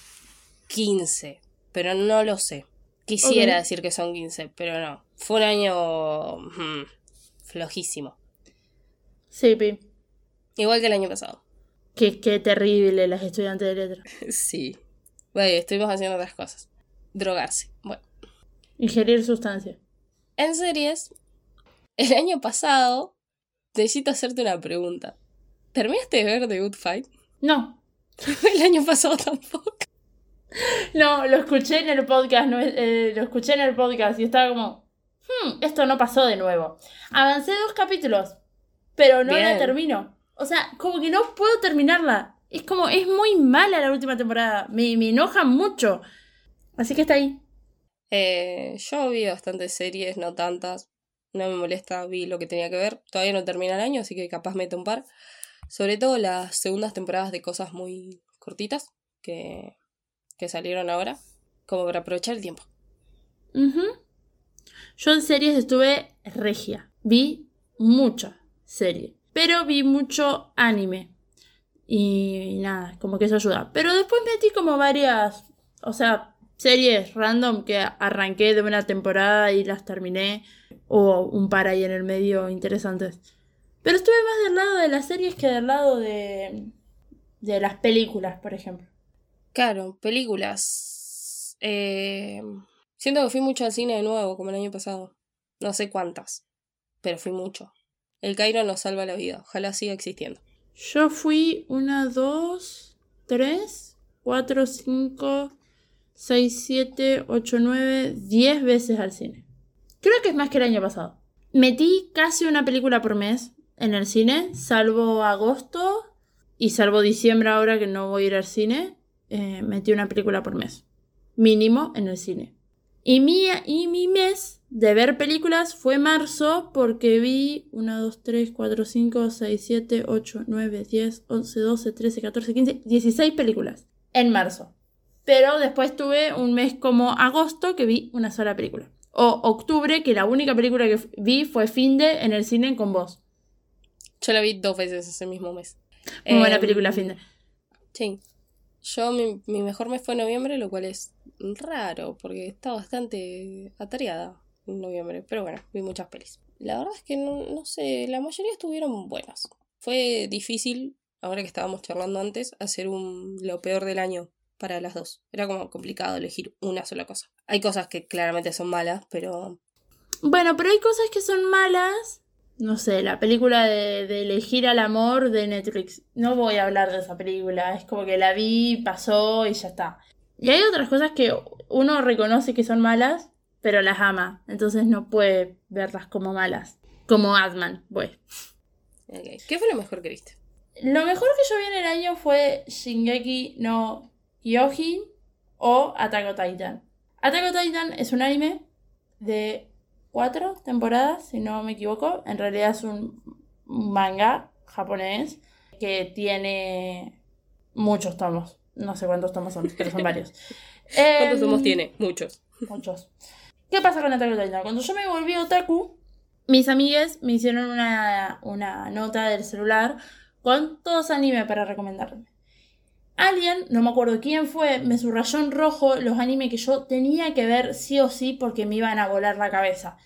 15, pero no lo sé. Quisiera decir que son 15, pero no. Fue un año mm, flojísimo. Sí, Pi. Igual que el año pasado. Qué, qué terrible las estudiantes de letras. Sí. Bueno, estuvimos haciendo otras cosas. Drogarse. Bueno. Ingerir sustancias. En series, el año pasado, necesito hacerte una pregunta. ¿Terminaste de ver The Good Fight? No. El año pasado tampoco. No, lo escuché en el podcast, no, eh, lo escuché en el podcast y estaba como, hmm, esto no pasó de nuevo. Avancé dos capítulos, pero no la termino. O sea, como que no puedo terminarla. Es como, es muy mala la última temporada. Me, me enoja mucho. Así que está ahí. Eh, yo vi bastantes series, no tantas. No me molesta, vi lo que tenía que ver. Todavía no termina el año, así que capaz meto un par. Sobre todo las segundas temporadas de cosas muy cortitas que, que salieron ahora. Como para aprovechar el tiempo. Ujú. Yo en series estuve regia. Vi mucha serie. Pero vi mucho anime. Y nada, como que eso ayuda. Pero después metí como varias, o sea, series random que arranqué de una temporada y las terminé. O un par ahí en el medio interesantes. Pero estuve más del lado de las series que del lado de, de las películas, por ejemplo. Claro, películas. Eh, siento que fui mucho al cine de nuevo, como el año pasado. No sé cuántas, pero fui mucho. El Cairo nos salva la vida. Ojalá siga existiendo. Yo fui una, dos, tres, cuatro, cinco, seis, siete, ocho, nueve, diez veces al cine. Creo que es más que el año pasado. Metí casi una película por mes en el cine, salvo agosto y salvo diciembre ahora que no voy a ir al cine. eh, metí una película por mes. Mínimo en el cine. Y mi, y mi mes de ver películas fue marzo porque vi 1, 2, 3, 4, 5, 6, 7, 8, 9, 10, 11, 12, 13, 14, 15, 16 películas en marzo. Pero después tuve un mes como agosto que vi una sola película. O octubre que la única película que vi fue Finde en el cine con vos. Yo la vi dos veces ese mismo mes. Muy buena Em, película Finde. Sí. Yo, mi, mi mejor mes fue noviembre, lo cual es raro, porque estaba bastante atareada en noviembre. Pero bueno, vi muchas pelis. La verdad es que no, no sé, la mayoría estuvieron buenas. Fue difícil, ahora que estábamos charlando antes, hacer un lo peor del año para las dos. Era como complicado elegir una sola cosa. Hay cosas que claramente son malas, pero Bueno, pero hay cosas que son malas. No sé, la película de, de elegir al amor de Netflix. No voy a hablar de esa película. Es como que la vi, pasó y ya está. Y hay otras cosas que uno reconoce que son malas, pero las ama. Entonces no puede verlas como malas. Como Atman, bueno. ok. ¿qué fue lo mejor que viste? Lo mejor que yo vi en el año fue Shingeki no Kyojin o Attack on Titan. Attack on Titan es un anime de cuatro temporadas, si no me equivoco. En realidad es un manga japonés que tiene muchos tomos. No sé cuántos tomos son, pero son varios. ¿Cuántos Em, tomos tiene? Muchos. Muchos. ¿Qué pasa con Attack on Titan? Cuando yo me volví otaku, mis amigues me hicieron una, una nota del celular con todos anime para recomendarme. Alguien, no me acuerdo quién fue, me subrayó en rojo los animes que yo tenía que ver sí o sí porque me iban a volar la cabeza.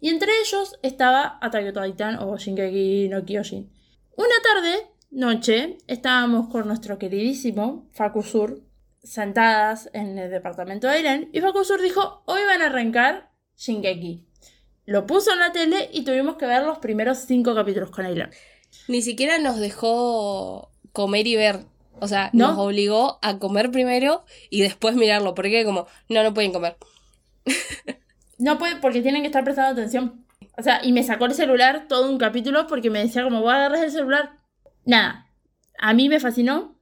Y entre ellos estaba Attack on Titan o Shingeki no Kyojin. Una tarde, noche, estábamos con nuestro queridísimo Fakusur sentadas en el departamento de Airen y Fakusur dijo, hoy van a arrancar Shingeki. Lo puso en la tele y tuvimos que ver los primeros cinco capítulos con Airen. Ni siquiera nos dejó comer y ver. O sea, ¿No? nos obligó a comer primero y después mirarlo. Porque como, no, no pueden comer. No puede, porque tienen que estar prestando atención. O sea, y me sacó el celular todo un capítulo porque me decía como, voy a agarrar el celular. Nada, a mí me fascinó,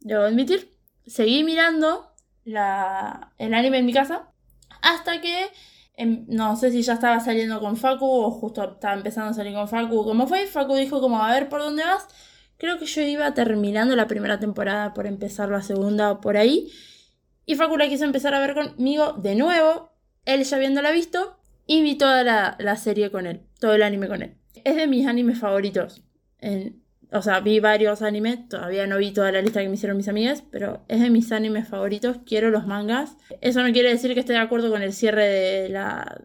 debo admitir. Seguí mirando la, el anime en mi casa hasta que em, no sé si ya estaba saliendo con Facu o justo estaba empezando a salir con Facu. ¿Cómo fue? Facu dijo como, a ver por dónde vas. Creo que yo iba terminando la primera temporada por empezar la segunda o por ahí. Y Facu la quiso empezar a ver conmigo de nuevo. Él ya habiéndola visto. Y vi toda la, la serie con él. Todo el anime con él. Es de mis animes favoritos. O sea, vi varios animes. Todavía no vi toda la lista que me hicieron mis amigas. Pero es de mis animes favoritos. Quiero los mangas. Eso no quiere decir que esté de acuerdo con el cierre de la,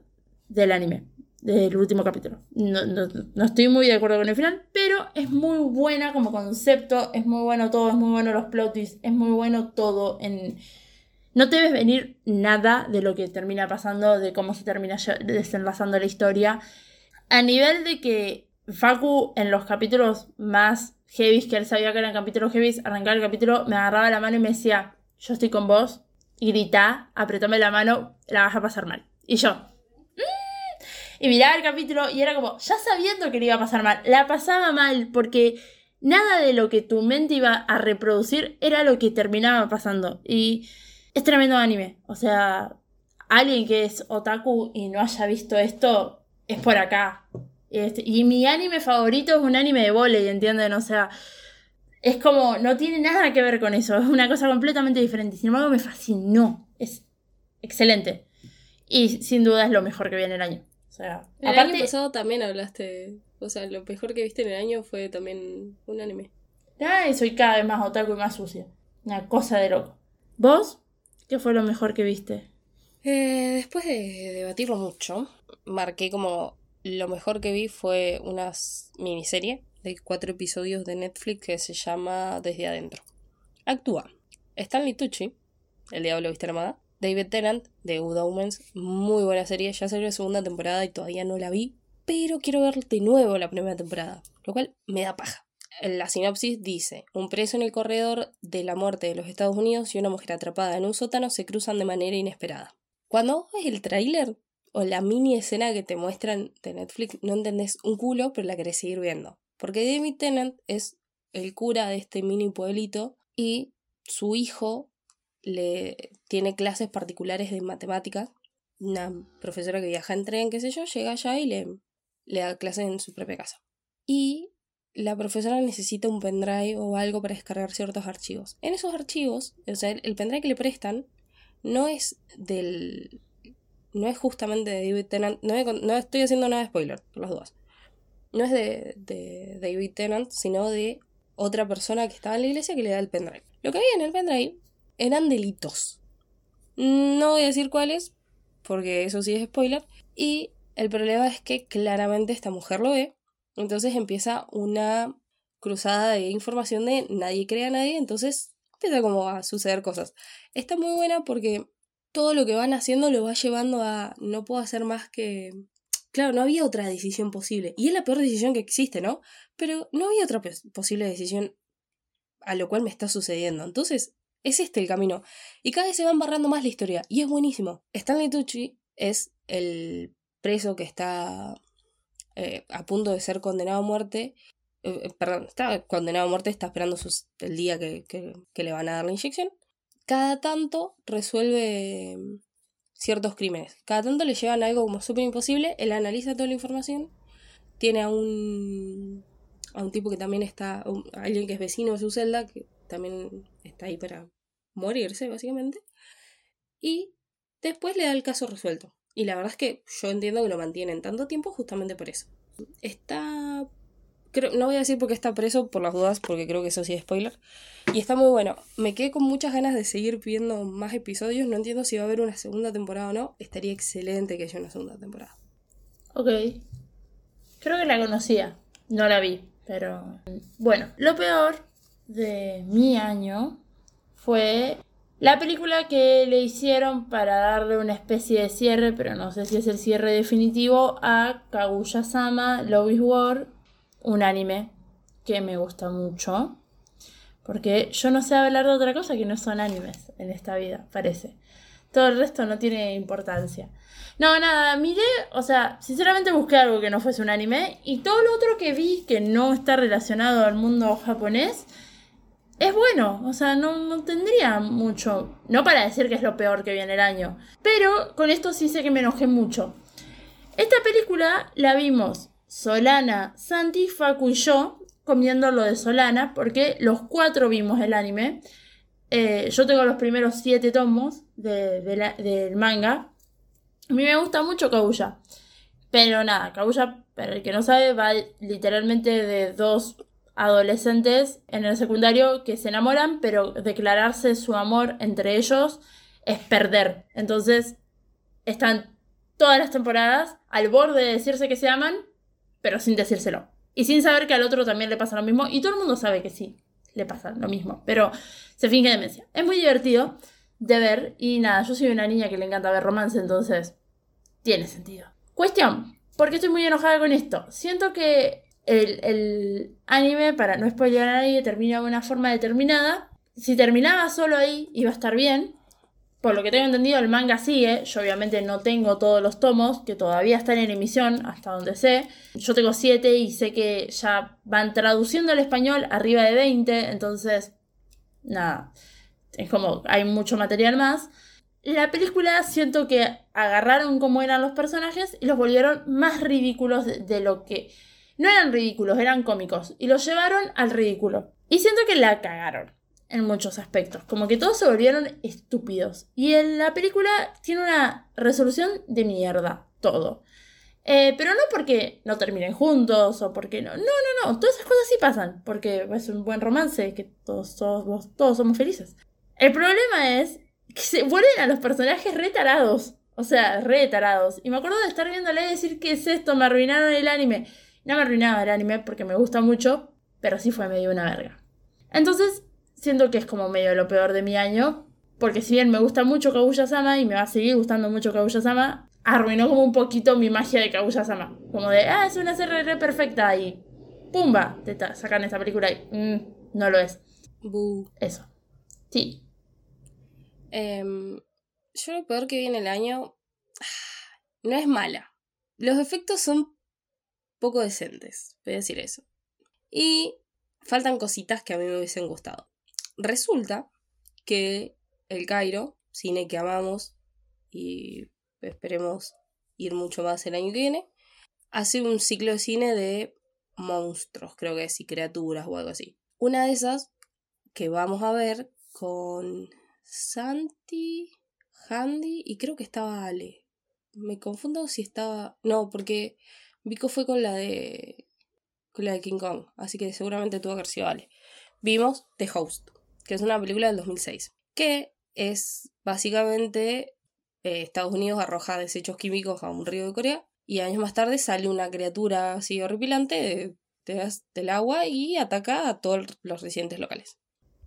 del anime. Del último capítulo. No, no, no estoy muy de acuerdo con el final. Pero es muy buena como concepto. Es muy bueno todo. Es muy bueno los plot twists. Es muy bueno todo en... No te ves venir nada de lo que termina pasando, de cómo se termina desenlazando la historia. A nivel de que Facu en los capítulos más heavy, que él sabía que eran capítulos heavy, arrancaba el capítulo, me agarraba la mano y me decía, yo estoy con vos, grita, apretame la mano, la vas a pasar mal. Y yo. Y miraba el capítulo y era como, ya sabiendo que le iba a pasar mal, la pasaba mal porque nada de lo que tu mente iba a reproducir era lo que terminaba pasando. Y es tremendo anime. O sea, alguien que es otaku y no haya visto esto es por acá. Este, y mi anime favorito es un anime de volei, ¿entienden? O sea, es como, no tiene nada que ver con eso. Es una cosa completamente diferente. Sin embargo, me fascinó. Es excelente. Y sin duda es lo mejor que viene el año. Sea, El aparte, año pasado también hablaste. O sea, lo mejor que viste en el año fue también un anime. Ay, soy cada vez más otaku y más sucia. Una cosa de loco. ¿Vos? ¿Qué fue lo mejor que viste? Eh, después de debatirlo mucho, marqué como lo mejor que vi fue una miniserie de cuatro episodios de Netflix que se llama Desde Adentro. Actúa Stanley Tucci, El Diablo Viste Armada, David Tennant, de Good muy buena serie, ya salió la segunda temporada y todavía no la vi, pero quiero ver de nuevo la primera temporada, lo cual me da paja. La sinopsis dice, un preso en el corredor de la muerte de los Estados Unidos y una mujer atrapada en un sótano se cruzan de manera inesperada. Cuando ves el tráiler o la mini escena que te muestran de Netflix, no entendés un culo, pero la querés seguir viendo. Porque David Tennant es el cura de este mini pueblito y su hijo le tiene clases particulares de matemáticas. Una profesora que viaja en tren, qué sé yo, llega allá y le, le da clases en su propia casa. Y la profesora necesita un pendrive o algo para descargar ciertos archivos. En esos archivos, o sea, el, pendrive que le prestan no es del. No es justamente de David Tennant. No, estoy haciendo nada de spoiler, por las. No es de, de David Tennant, sino de otra persona que estaba en la iglesia que le da el pendrive. Lo que había en el pendrive eran delitos. No voy a decir cuáles, porque eso sí es spoiler. Y el problema es que claramente esta mujer lo ve. Entonces empieza una cruzada de información de nadie cree a nadie. Entonces empieza como a suceder cosas. Está muy buena porque todo lo que van haciendo lo va llevando a no puedo hacer más que... Claro, no había otra decisión posible. Y es la peor decisión que existe, ¿no? Pero no había otra pos- posible decisión a lo cual me está sucediendo. Entonces, es este el camino. Y cada vez se va embarrando más la historia. Y es buenísimo. Stanley Tucci es el preso que está eh, a punto de ser condenado a muerte. Eh, eh, perdón, está condenado a muerte, está esperando el día que, que- le van a dar la inyección. Cada tanto resuelve mm, ciertos crímenes. Cada tanto le llevan algo como súper imposible. Él analiza toda la información. Tiene a un, a un tipo que también está, alguien que es vecino de su celda, que también está ahí para morirse, básicamente. Y después le da el caso resuelto. Y la verdad es que yo entiendo que lo mantienen tanto tiempo justamente por eso. Está... Creo, no voy a decir por qué está preso, por las dudas, porque creo que eso sí es spoiler. Y está muy bueno. Me quedé con muchas ganas de seguir viendo más episodios. No entiendo si va a haber una segunda temporada o no. Estaría excelente que haya una segunda temporada. Ok. Creo que la conocía. No la vi, pero... Bueno, lo peor de mi año fue la película que le hicieron para darle una especie de cierre, pero no sé si es el cierre definitivo, a Kaguya-sama Love is War, un anime que me gusta mucho. Porque yo no sé hablar de otra cosa que no son animes en esta vida, parece. Todo el resto no tiene importancia. No, nada, miré, o sea, sinceramente busqué algo que no fuese un anime y todo lo otro que vi que no está relacionado al mundo japonés es bueno, o sea, no, tendría mucho, no para decir que es lo peor que viene el año, pero con esto sí sé que me enojé mucho. Esta película la vimos Solana, Santi, Facu y yo comiendo lo de Solana, porque los cuatro vimos el anime. Eh, yo tengo los primeros siete tomos de la- del manga. A mí me gusta mucho Kaguya. Pero nada, Kaguya, para el que no sabe, va literalmente de dos adolescentes en el secundario que se enamoran, pero declararse su amor entre ellos es perder. Entonces, están todas las temporadas al borde de decirse que se aman, pero sin decírselo. Y sin saber que al otro también le pasa lo mismo. Y todo el mundo sabe que sí, le pasa lo mismo. Pero se finge demencia. Es muy divertido de ver. Y nada, yo soy una niña que le encanta ver romance, entonces tiene sentido. Cuestión, porque estoy muy enojada con esto. Siento que el, el anime, para no spoilear a nadie, termina de una forma determinada. Si terminaba solo ahí, iba a estar bien. Por lo que tengo entendido, el manga sigue. Yo obviamente no tengo todos los tomos, que todavía están en emisión, hasta donde sé. Yo tengo 7 y sé que ya van traduciendo al español arriba de 20, entonces, nada. Es como, hay mucho material más. La película siento que agarraron como eran los personajes y los volvieron más ridículos de lo que... No eran ridículos, eran cómicos. Y los llevaron al ridículo. Y siento que la cagaron en muchos aspectos. Como que todos se volvieron estúpidos. Y en la película tiene una resolución de mierda. Todo. Eh, pero no porque no terminen juntos o porque no. No, no, no. Todas esas cosas sí pasan. Porque es un buen romance, que todos, todos, todos somos felices. El problema es que se vuelven a los personajes retarados. O sea, retarados. Y me acuerdo de estar viéndole y decir, ¿qué es esto? Me arruinaron el anime. No me arruinaba el anime porque me gusta mucho, pero sí fue medio una verga. Entonces, siento que es como medio lo peor de mi año. Porque si bien me gusta mucho Kaguya-sama y me va a seguir gustando mucho Kaguya-sama, arruinó como un poquito mi magia de Kaguya-sama. Como de, ah, es una re perfecta y ¡pumba! Te sacan esta película y mm, no lo es. Eso. Sí. Em, yo lo peor que vi en el año no es mala. Los efectos son poco decentes, voy a decir eso. Y faltan cositas que a mí me hubiesen gustado. Resulta que el Cairo, cine que amamos y esperemos ir mucho más el año que viene, hace un ciclo de cine de monstruos, creo que es, criaturas o algo así. Una de esas que vamos a ver con Santi, Handy y creo que estaba Ale. Me confundo si estaba. No, porque Vico fue con la de. con la de King Kong, así que seguramente tuvo que haber sido Ale. Vimos The Host, que es una película del 2006, que es básicamente eh, Estados Unidos arroja desechos químicos a un río de Corea y años más tarde sale una criatura así horripilante de- de- del agua y ataca a todos los residentes locales.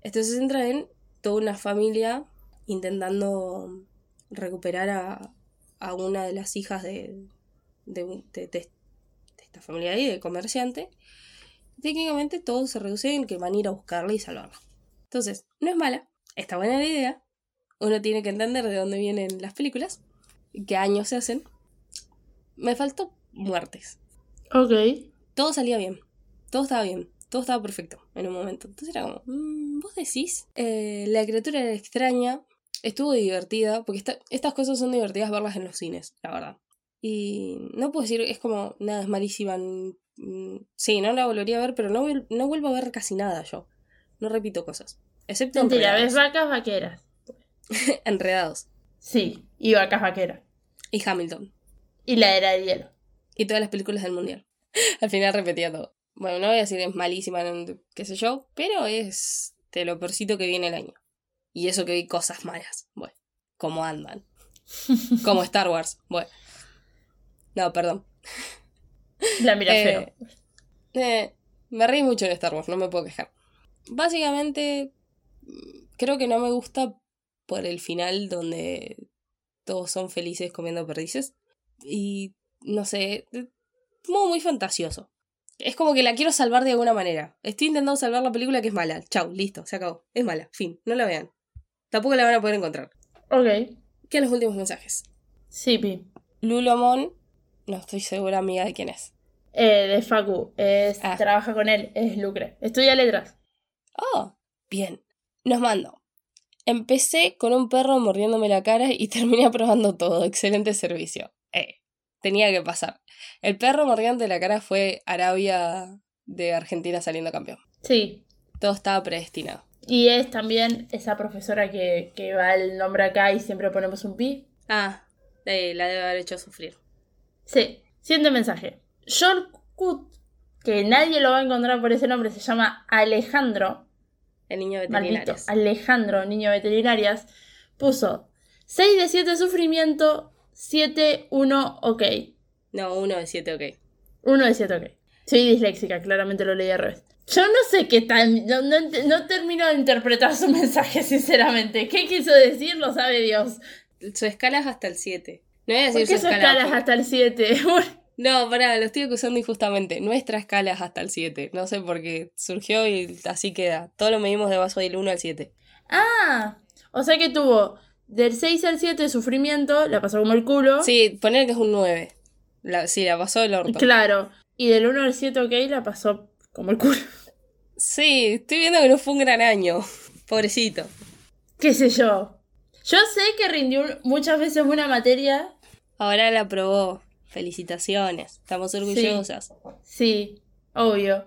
Esto se centra en toda una familia intentando recuperar a, a una de las hijas de, de, de esta familia ahí, de comerciante. Técnicamente todo se reduce en que van a ir a buscarla y salvarla. Entonces, no es mala, está buena la idea. Uno tiene que entender de dónde vienen las películas, qué años se hacen. Me faltó muertes. Ok. Todo salía bien, todo estaba bien, todo estaba perfecto en un momento. Entonces era como, "Mm, vos decís, Eh, la criatura era extraña, estuvo divertida, porque esta- estas cosas son divertidas verlas en los cines, la verdad. Y no puedo decir, es como, nada, es malísima. Sí, no la volvería a ver, pero no, no vuelvo a ver casi nada yo. No repito cosas. Excepto Mentira, ves vacas vaqueras. enredados. Sí, y vacas vaqueras. Y Hamilton. Y la era de hielo. Y todas las películas del mundial. Al final repetía todo. Bueno, no voy a decir es malísima, no- qué sé yo, pero es de lo peorcito que viene el año. Y eso que vi cosas malas. Bueno, como Ant-Man. como Star Wars. Bueno. No, perdón. La mira Eh, feo. Eh, me reí mucho en Star Wars, no me puedo quejar. Básicamente, creo que no me gusta por el final donde todos son felices comiendo perdices. Y no sé, como muy fantasioso. Es como que la quiero salvar de alguna manera. Estoy intentando salvar la película que es mala. Chau, listo, se acabó. Es mala, fin, no la vean. Tampoco la van a poder encontrar. Ok. Quedan los últimos mensajes. Sí, Pi. Lulomon, no estoy segura amiga de quién es. Eh, de Facu. Es, Ah. Trabaja con él. Es Lucre. Estudia letras. Oh, Bien, nos mando. Empecé con un perro mordiéndome la cara y terminé aprobando todo. Excelente servicio. Eh, tenía que pasar. El perro mordiendo la cara fue Arabia de Argentina saliendo campeón. Sí. Todo estaba predestinado. Y es también esa profesora que, que va el nombre acá y siempre ponemos un pi. Ah, eh, la debe haber hecho sufrir. Sí. Siguiente mensaje. Shortcut, que nadie lo va a encontrar por ese nombre, se llama Alejandro. El niño veterinario. Alejandro, niño veterinarias, puso 6 de 7 sufrimiento, 7, 1, ok. No, uno de siete, ok. 1 de 7, ok. Soy disléxica, claramente lo leí al revés. Yo no sé qué tal, no, no no termino de interpretar su mensaje, sinceramente. ¿Qué quiso decir? Lo sabe Dios. Su escala es hasta el 7. No voy a ¿Por decir qué su escala. escala es porque- hasta el 7? No, pará, lo estoy acusando injustamente. Nuestra escala es hasta el 7. No sé por qué. Surgió y así queda. Todo lo medimos de vaso del 1 al 7. ah, o sea que tuvo del 6 al 7 sufrimiento, la pasó como el culo. Sí, poner que es un 9. La, sí, la pasó el orto. Claro. Y del 1 al 7, ok, la pasó como el culo. Sí, estoy viendo que no fue un gran año. Pobrecito. ¿Qué sé yo? Yo sé que rindió muchas veces una materia. Ahora la aprobó. Felicitaciones. Estamos orgullosas. Sí, obvio.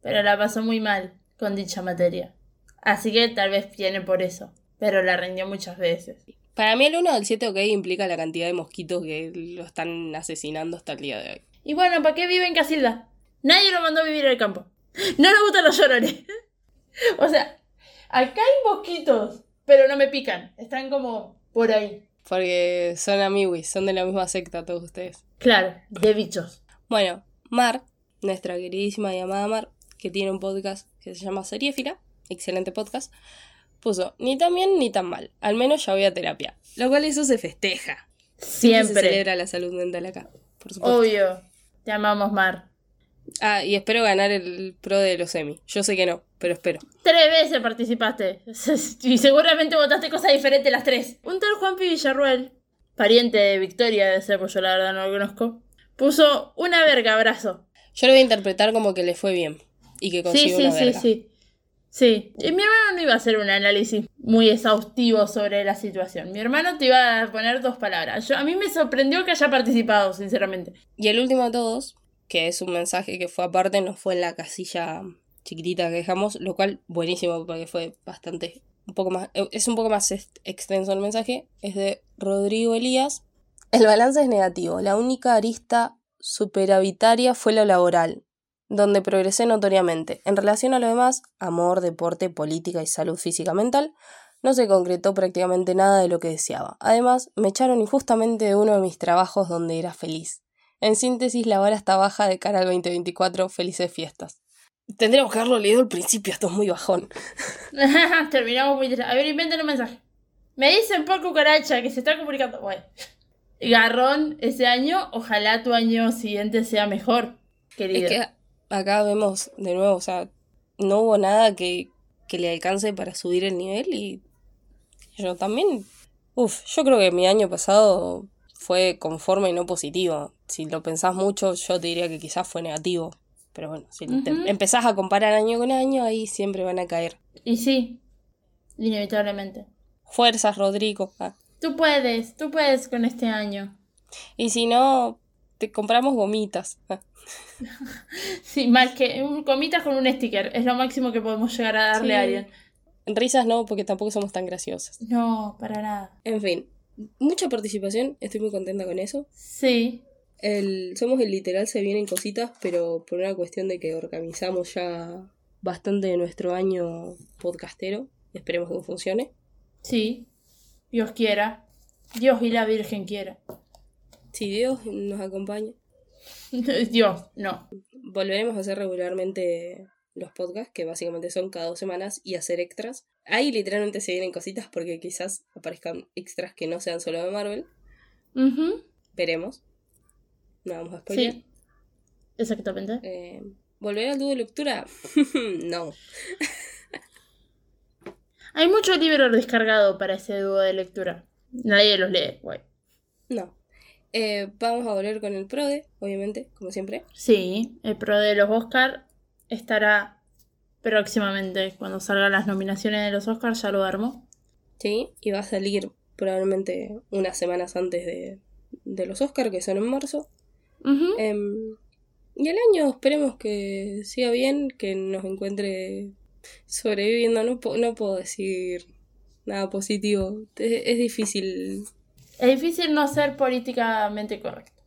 Pero la pasó muy mal con dicha materia. Así que tal vez viene por eso. Pero la rindió muchas veces. Para mí el 1 al 7 ok implica la cantidad de mosquitos que lo están asesinando hasta el día de hoy. Y bueno, ¿para qué vive en Casilda? Nadie lo mandó a vivir al campo. No le gustan los llorones. o sea, acá hay mosquitos, pero no me pican. Están como por ahí. Porque son amiguis, son de la misma secta todos ustedes. Claro, de bichos. Bueno, Mar, nuestra queridísima y amada Mar, que tiene un podcast que se llama Seriéfila, excelente podcast, puso ni tan bien ni tan mal, al menos ya voy a terapia. Lo cual eso se festeja. Siempre se celebra la salud mental acá, por supuesto. Obvio. Te amamos, Mar. Ah, y espero ganar el pro de los semi. Yo sé que no, pero espero. Tres veces participaste. Y seguramente votaste cosas diferentes las tres. Un tal Juanpi Villarruel, pariente de Victoria, de ser, pues yo la verdad no lo conozco, puso una verga abrazo. Yo lo voy a interpretar como que le fue bien y que Sí, consigue sí, una sí, verga. sí. Sí. Y mi hermano no iba a hacer un análisis muy exhaustivo sobre la situación. Mi hermano te iba a poner dos palabras. Yo, a mí me sorprendió que haya participado, sinceramente. Y el último de todos, que es un mensaje que fue aparte, no fue en la casilla chiquitita que dejamos, lo cual buenísimo porque fue bastante, un poco más, eh, es un poco más ex- extenso el mensaje, es de Rodrigo Elías. El balance es negativo, la única arista superavitaria fue lo laboral, donde progresé notoriamente. En relación a lo demás, amor, deporte, política y salud física mental, no se concretó prácticamente nada de lo que deseaba. Además, me echaron injustamente de uno de mis trabajos donde era feliz. En síntesis, la vara está baja de cara al 2024. Felices fiestas. Tendríamos que haberlo leído al principio, esto es muy bajón. Terminamos muy... A ver, inventen un mensaje. Me dicen por cucaracha que se está comunicando. Bueno. Garrón ese año, ojalá tu año siguiente sea mejor, querido. Es que acá vemos de nuevo, o sea, no hubo nada que, que le alcance para subir el nivel y yo también, uf, yo creo que mi año pasado fue conforme y no positivo. Si lo pensás mucho, yo te diría que quizás fue negativo. Pero bueno, si te Ujú. empezás a comparar año con año, ahí siempre van a caer. Y sí, inevitablemente. Fuerzas, Rodrigo. Ah. Tú puedes, tú puedes con este año. Y si no, te compramos gomitas. Ah. Sí, más que un comitas con un sticker. Es lo máximo que podemos llegar a darle Sí. a alguien. Risas no, porque tampoco somos tan graciosas. No, para nada. En fin, mucha participación, estoy muy contenta con eso. Sí, El, somos el literal, se vienen cositas, pero por una cuestión de que organizamos ya bastante de nuestro año podcastero. Esperemos que funcione. sí. Dios quiera. Dios y la Virgen quiera. Si Dios nos acompaña, Dios, no. volveremos a hacer regularmente los podcasts, que básicamente son cada dos semanas, y hacer extras. Ahí literalmente se vienen cositas porque quizás aparezcan extras que no sean solo de Marvel. Veremos. No vamos a spoiler. Sí, exactamente. Eh, ¿Volver al dúo de lectura? no. Hay mucho libro descargado para ese dúo de lectura. Nadie los lee, guay. No. Eh, vamos a volver con el PRODE, obviamente, como siempre. Sí, el pro de los Oscar estará próximamente, cuando salgan las nominaciones de los Oscars, ya lo armo. Sí, y va a salir probablemente unas semanas antes de, de los Oscars, que son en marzo. Em, y el año esperemos que siga bien, que nos encuentre sobreviviendo. No, no puedo decir nada positivo. Es, es difícil. Es difícil no ser políticamente correcto.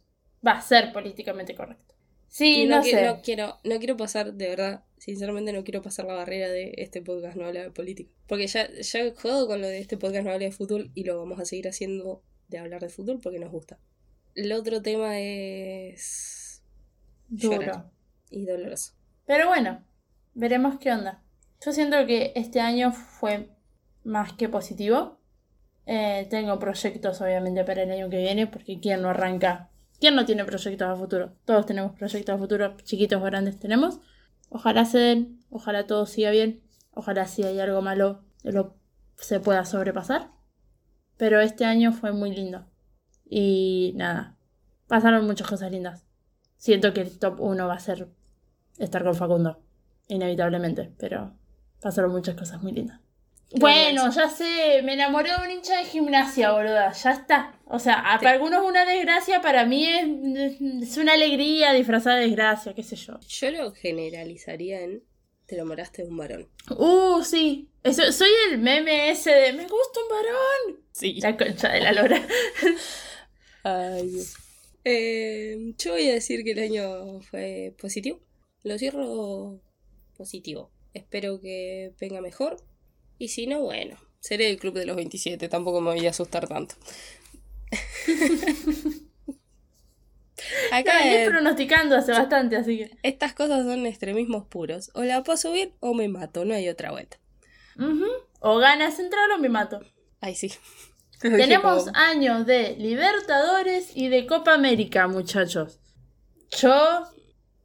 Va a ser políticamente correcto. Sí, no, sé. no quiero, no quiero pasar, de verdad, sinceramente no quiero pasar la barrera de este podcast no habla de política. Porque ya, ya he jugado con lo de este podcast no habla de fútbol y lo vamos a seguir haciendo de hablar de fútbol porque nos gusta. El otro tema es Duro. llorar y doloroso. Pero bueno, veremos qué onda. Yo siento que este año fue más que positivo. Eh, tengo proyectos obviamente para el año que viene, porque ¿quién no arranca? ¿Quién no tiene proyectos a futuro? Todos tenemos proyectos a futuro, chiquitos o grandes tenemos. Ojalá se den, ojalá todo siga bien, ojalá si hay algo malo lo se pueda sobrepasar. Pero este año fue muy lindo. Y nada, pasaron muchas cosas lindas. Siento que el top 1 va a ser estar con Facundo, inevitablemente, pero pasaron muchas cosas muy lindas. Bueno, ya sé, me enamoré de un hincha de gimnasia, boluda, ya está. O sea, para algunos es una desgracia, para mí es, es una alegría disfrazada de desgracia, qué sé yo. Yo lo generalizaría en te enamoraste de un varón. Uh, sí, Eso- soy el meme ese de me gusta un varón. Sí. La concha de la lora. Ay, Dios. Eh, yo voy a decir que el año fue positivo. Lo cierro positivo. Espero que venga mejor. Y si no, bueno, seré el club de los 27. Tampoco me voy a asustar tanto. Acá Estoy eh, pronosticando hace bastante, así que. estas cosas son extremismos puros. O la paso bien o me mato. No hay otra vuelta. Ujú. O gana Central o me mato. Ay, sí. Tenemos años de Libertadores y de Copa América, muchachos. Yo.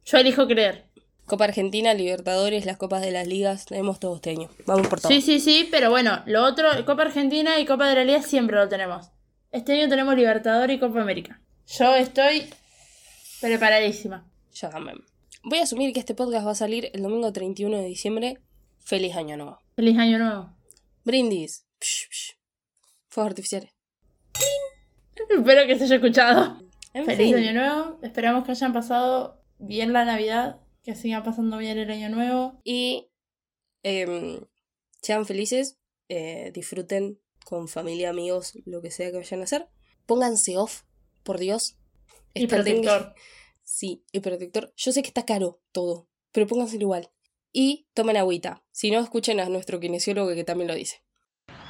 Yo elijo creer. Copa Argentina, Libertadores, las copas de las ligas. Tenemos todo este año. Vamos por todo. Sí, sí, sí, pero bueno, lo otro, Copa Argentina y Copa de la Liga siempre lo tenemos. Este año tenemos Libertadores y Copa América. Yo estoy preparadísima. Yo también. Voy a asumir que este podcast va a salir el domingo 31 de diciembre. Feliz año nuevo. Feliz año nuevo. Brindis. Psh, psh. Fuegos artificiales. Espero que se haya escuchado. En Feliz fin. año nuevo. Esperamos que hayan pasado bien la Navidad, que sigan pasando bien el año nuevo. Y em, sean felices. eh, disfruten con familia, amigos, lo que sea que vayan a hacer. Pónganse off, por Dios. Y protector. Sí, y protector. Yo sé que está caro todo, pero pónganse igual. Y tomen agüita. Si no, escuchen a nuestro kinesiólogo que también lo dice.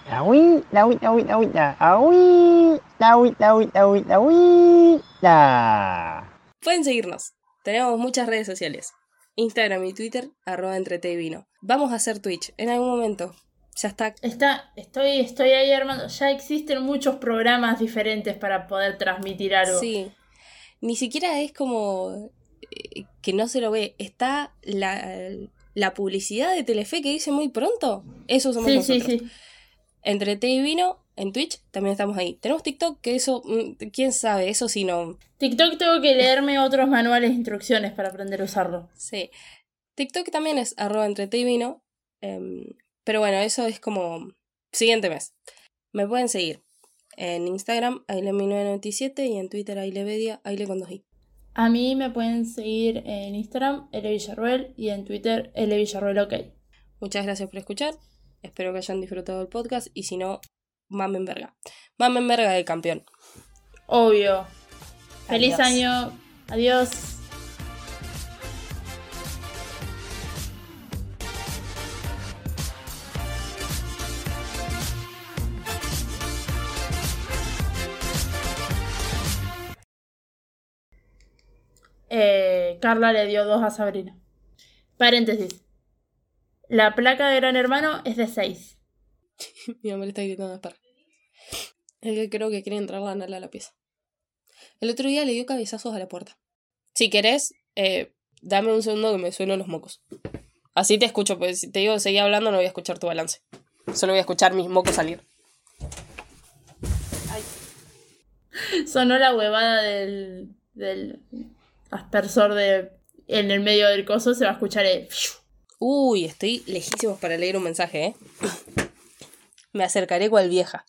La huita, huita, huita, la huita, huita, huita, huita. Pueden seguirnos. Tenemos muchas redes sociales. Instagram y Twitter, arroba entrete vino. Vamos a hacer Twitch en algún momento. Ya está. está estoy, estoy ahí armando. Ya existen muchos programas diferentes para poder transmitir algo. Sí. Ni siquiera es como eh, que no se lo ve. Está la, la publicidad de Telefe que dice muy pronto. Eso somos sí, nosotros. Sí, sí. Entre té y vino, en Twitch también estamos ahí. Tenemos TikTok, que eso, mm, quién sabe, eso sí no. TikTok tengo que leerme otros manuales de instrucciones para aprender a usarlo. Sí. TikTok también es arroba entre té y vino. em, pero bueno, eso es como siguiente mes. Me pueden seguir en Instagram, aile1997 y en Twitter, ailevedia, aile con dos i. A mí me pueden seguir en Instagram, L Villarruel, y en Twitter, Villarruel OK. Muchas gracias por escuchar. Espero que hayan disfrutado el podcast y si no, mamen verga. Mamen verga del campeón. Obvio. Feliz año. Adiós. Eh, Carla le dio dos a Sabrina. Paréntesis. La placa de Gran Hermano es de 6. Mi mamá le está gritando a. El que creo que quiere entrar la nala a la pieza. El otro día le dio cabezazos a la puerta. Si querés, eh, dame un segundo que me sueno los mocos. Así te escucho, pues si te digo seguí hablando no voy a escuchar tu balance. Solo voy a escuchar mis mocos salir. Sonó la huevada del, del aspersor de en el medio del coso, se va a escuchar el... Uy, estoy lejísimos para leer un mensaje, ¿eh? Me acercaré cual vieja.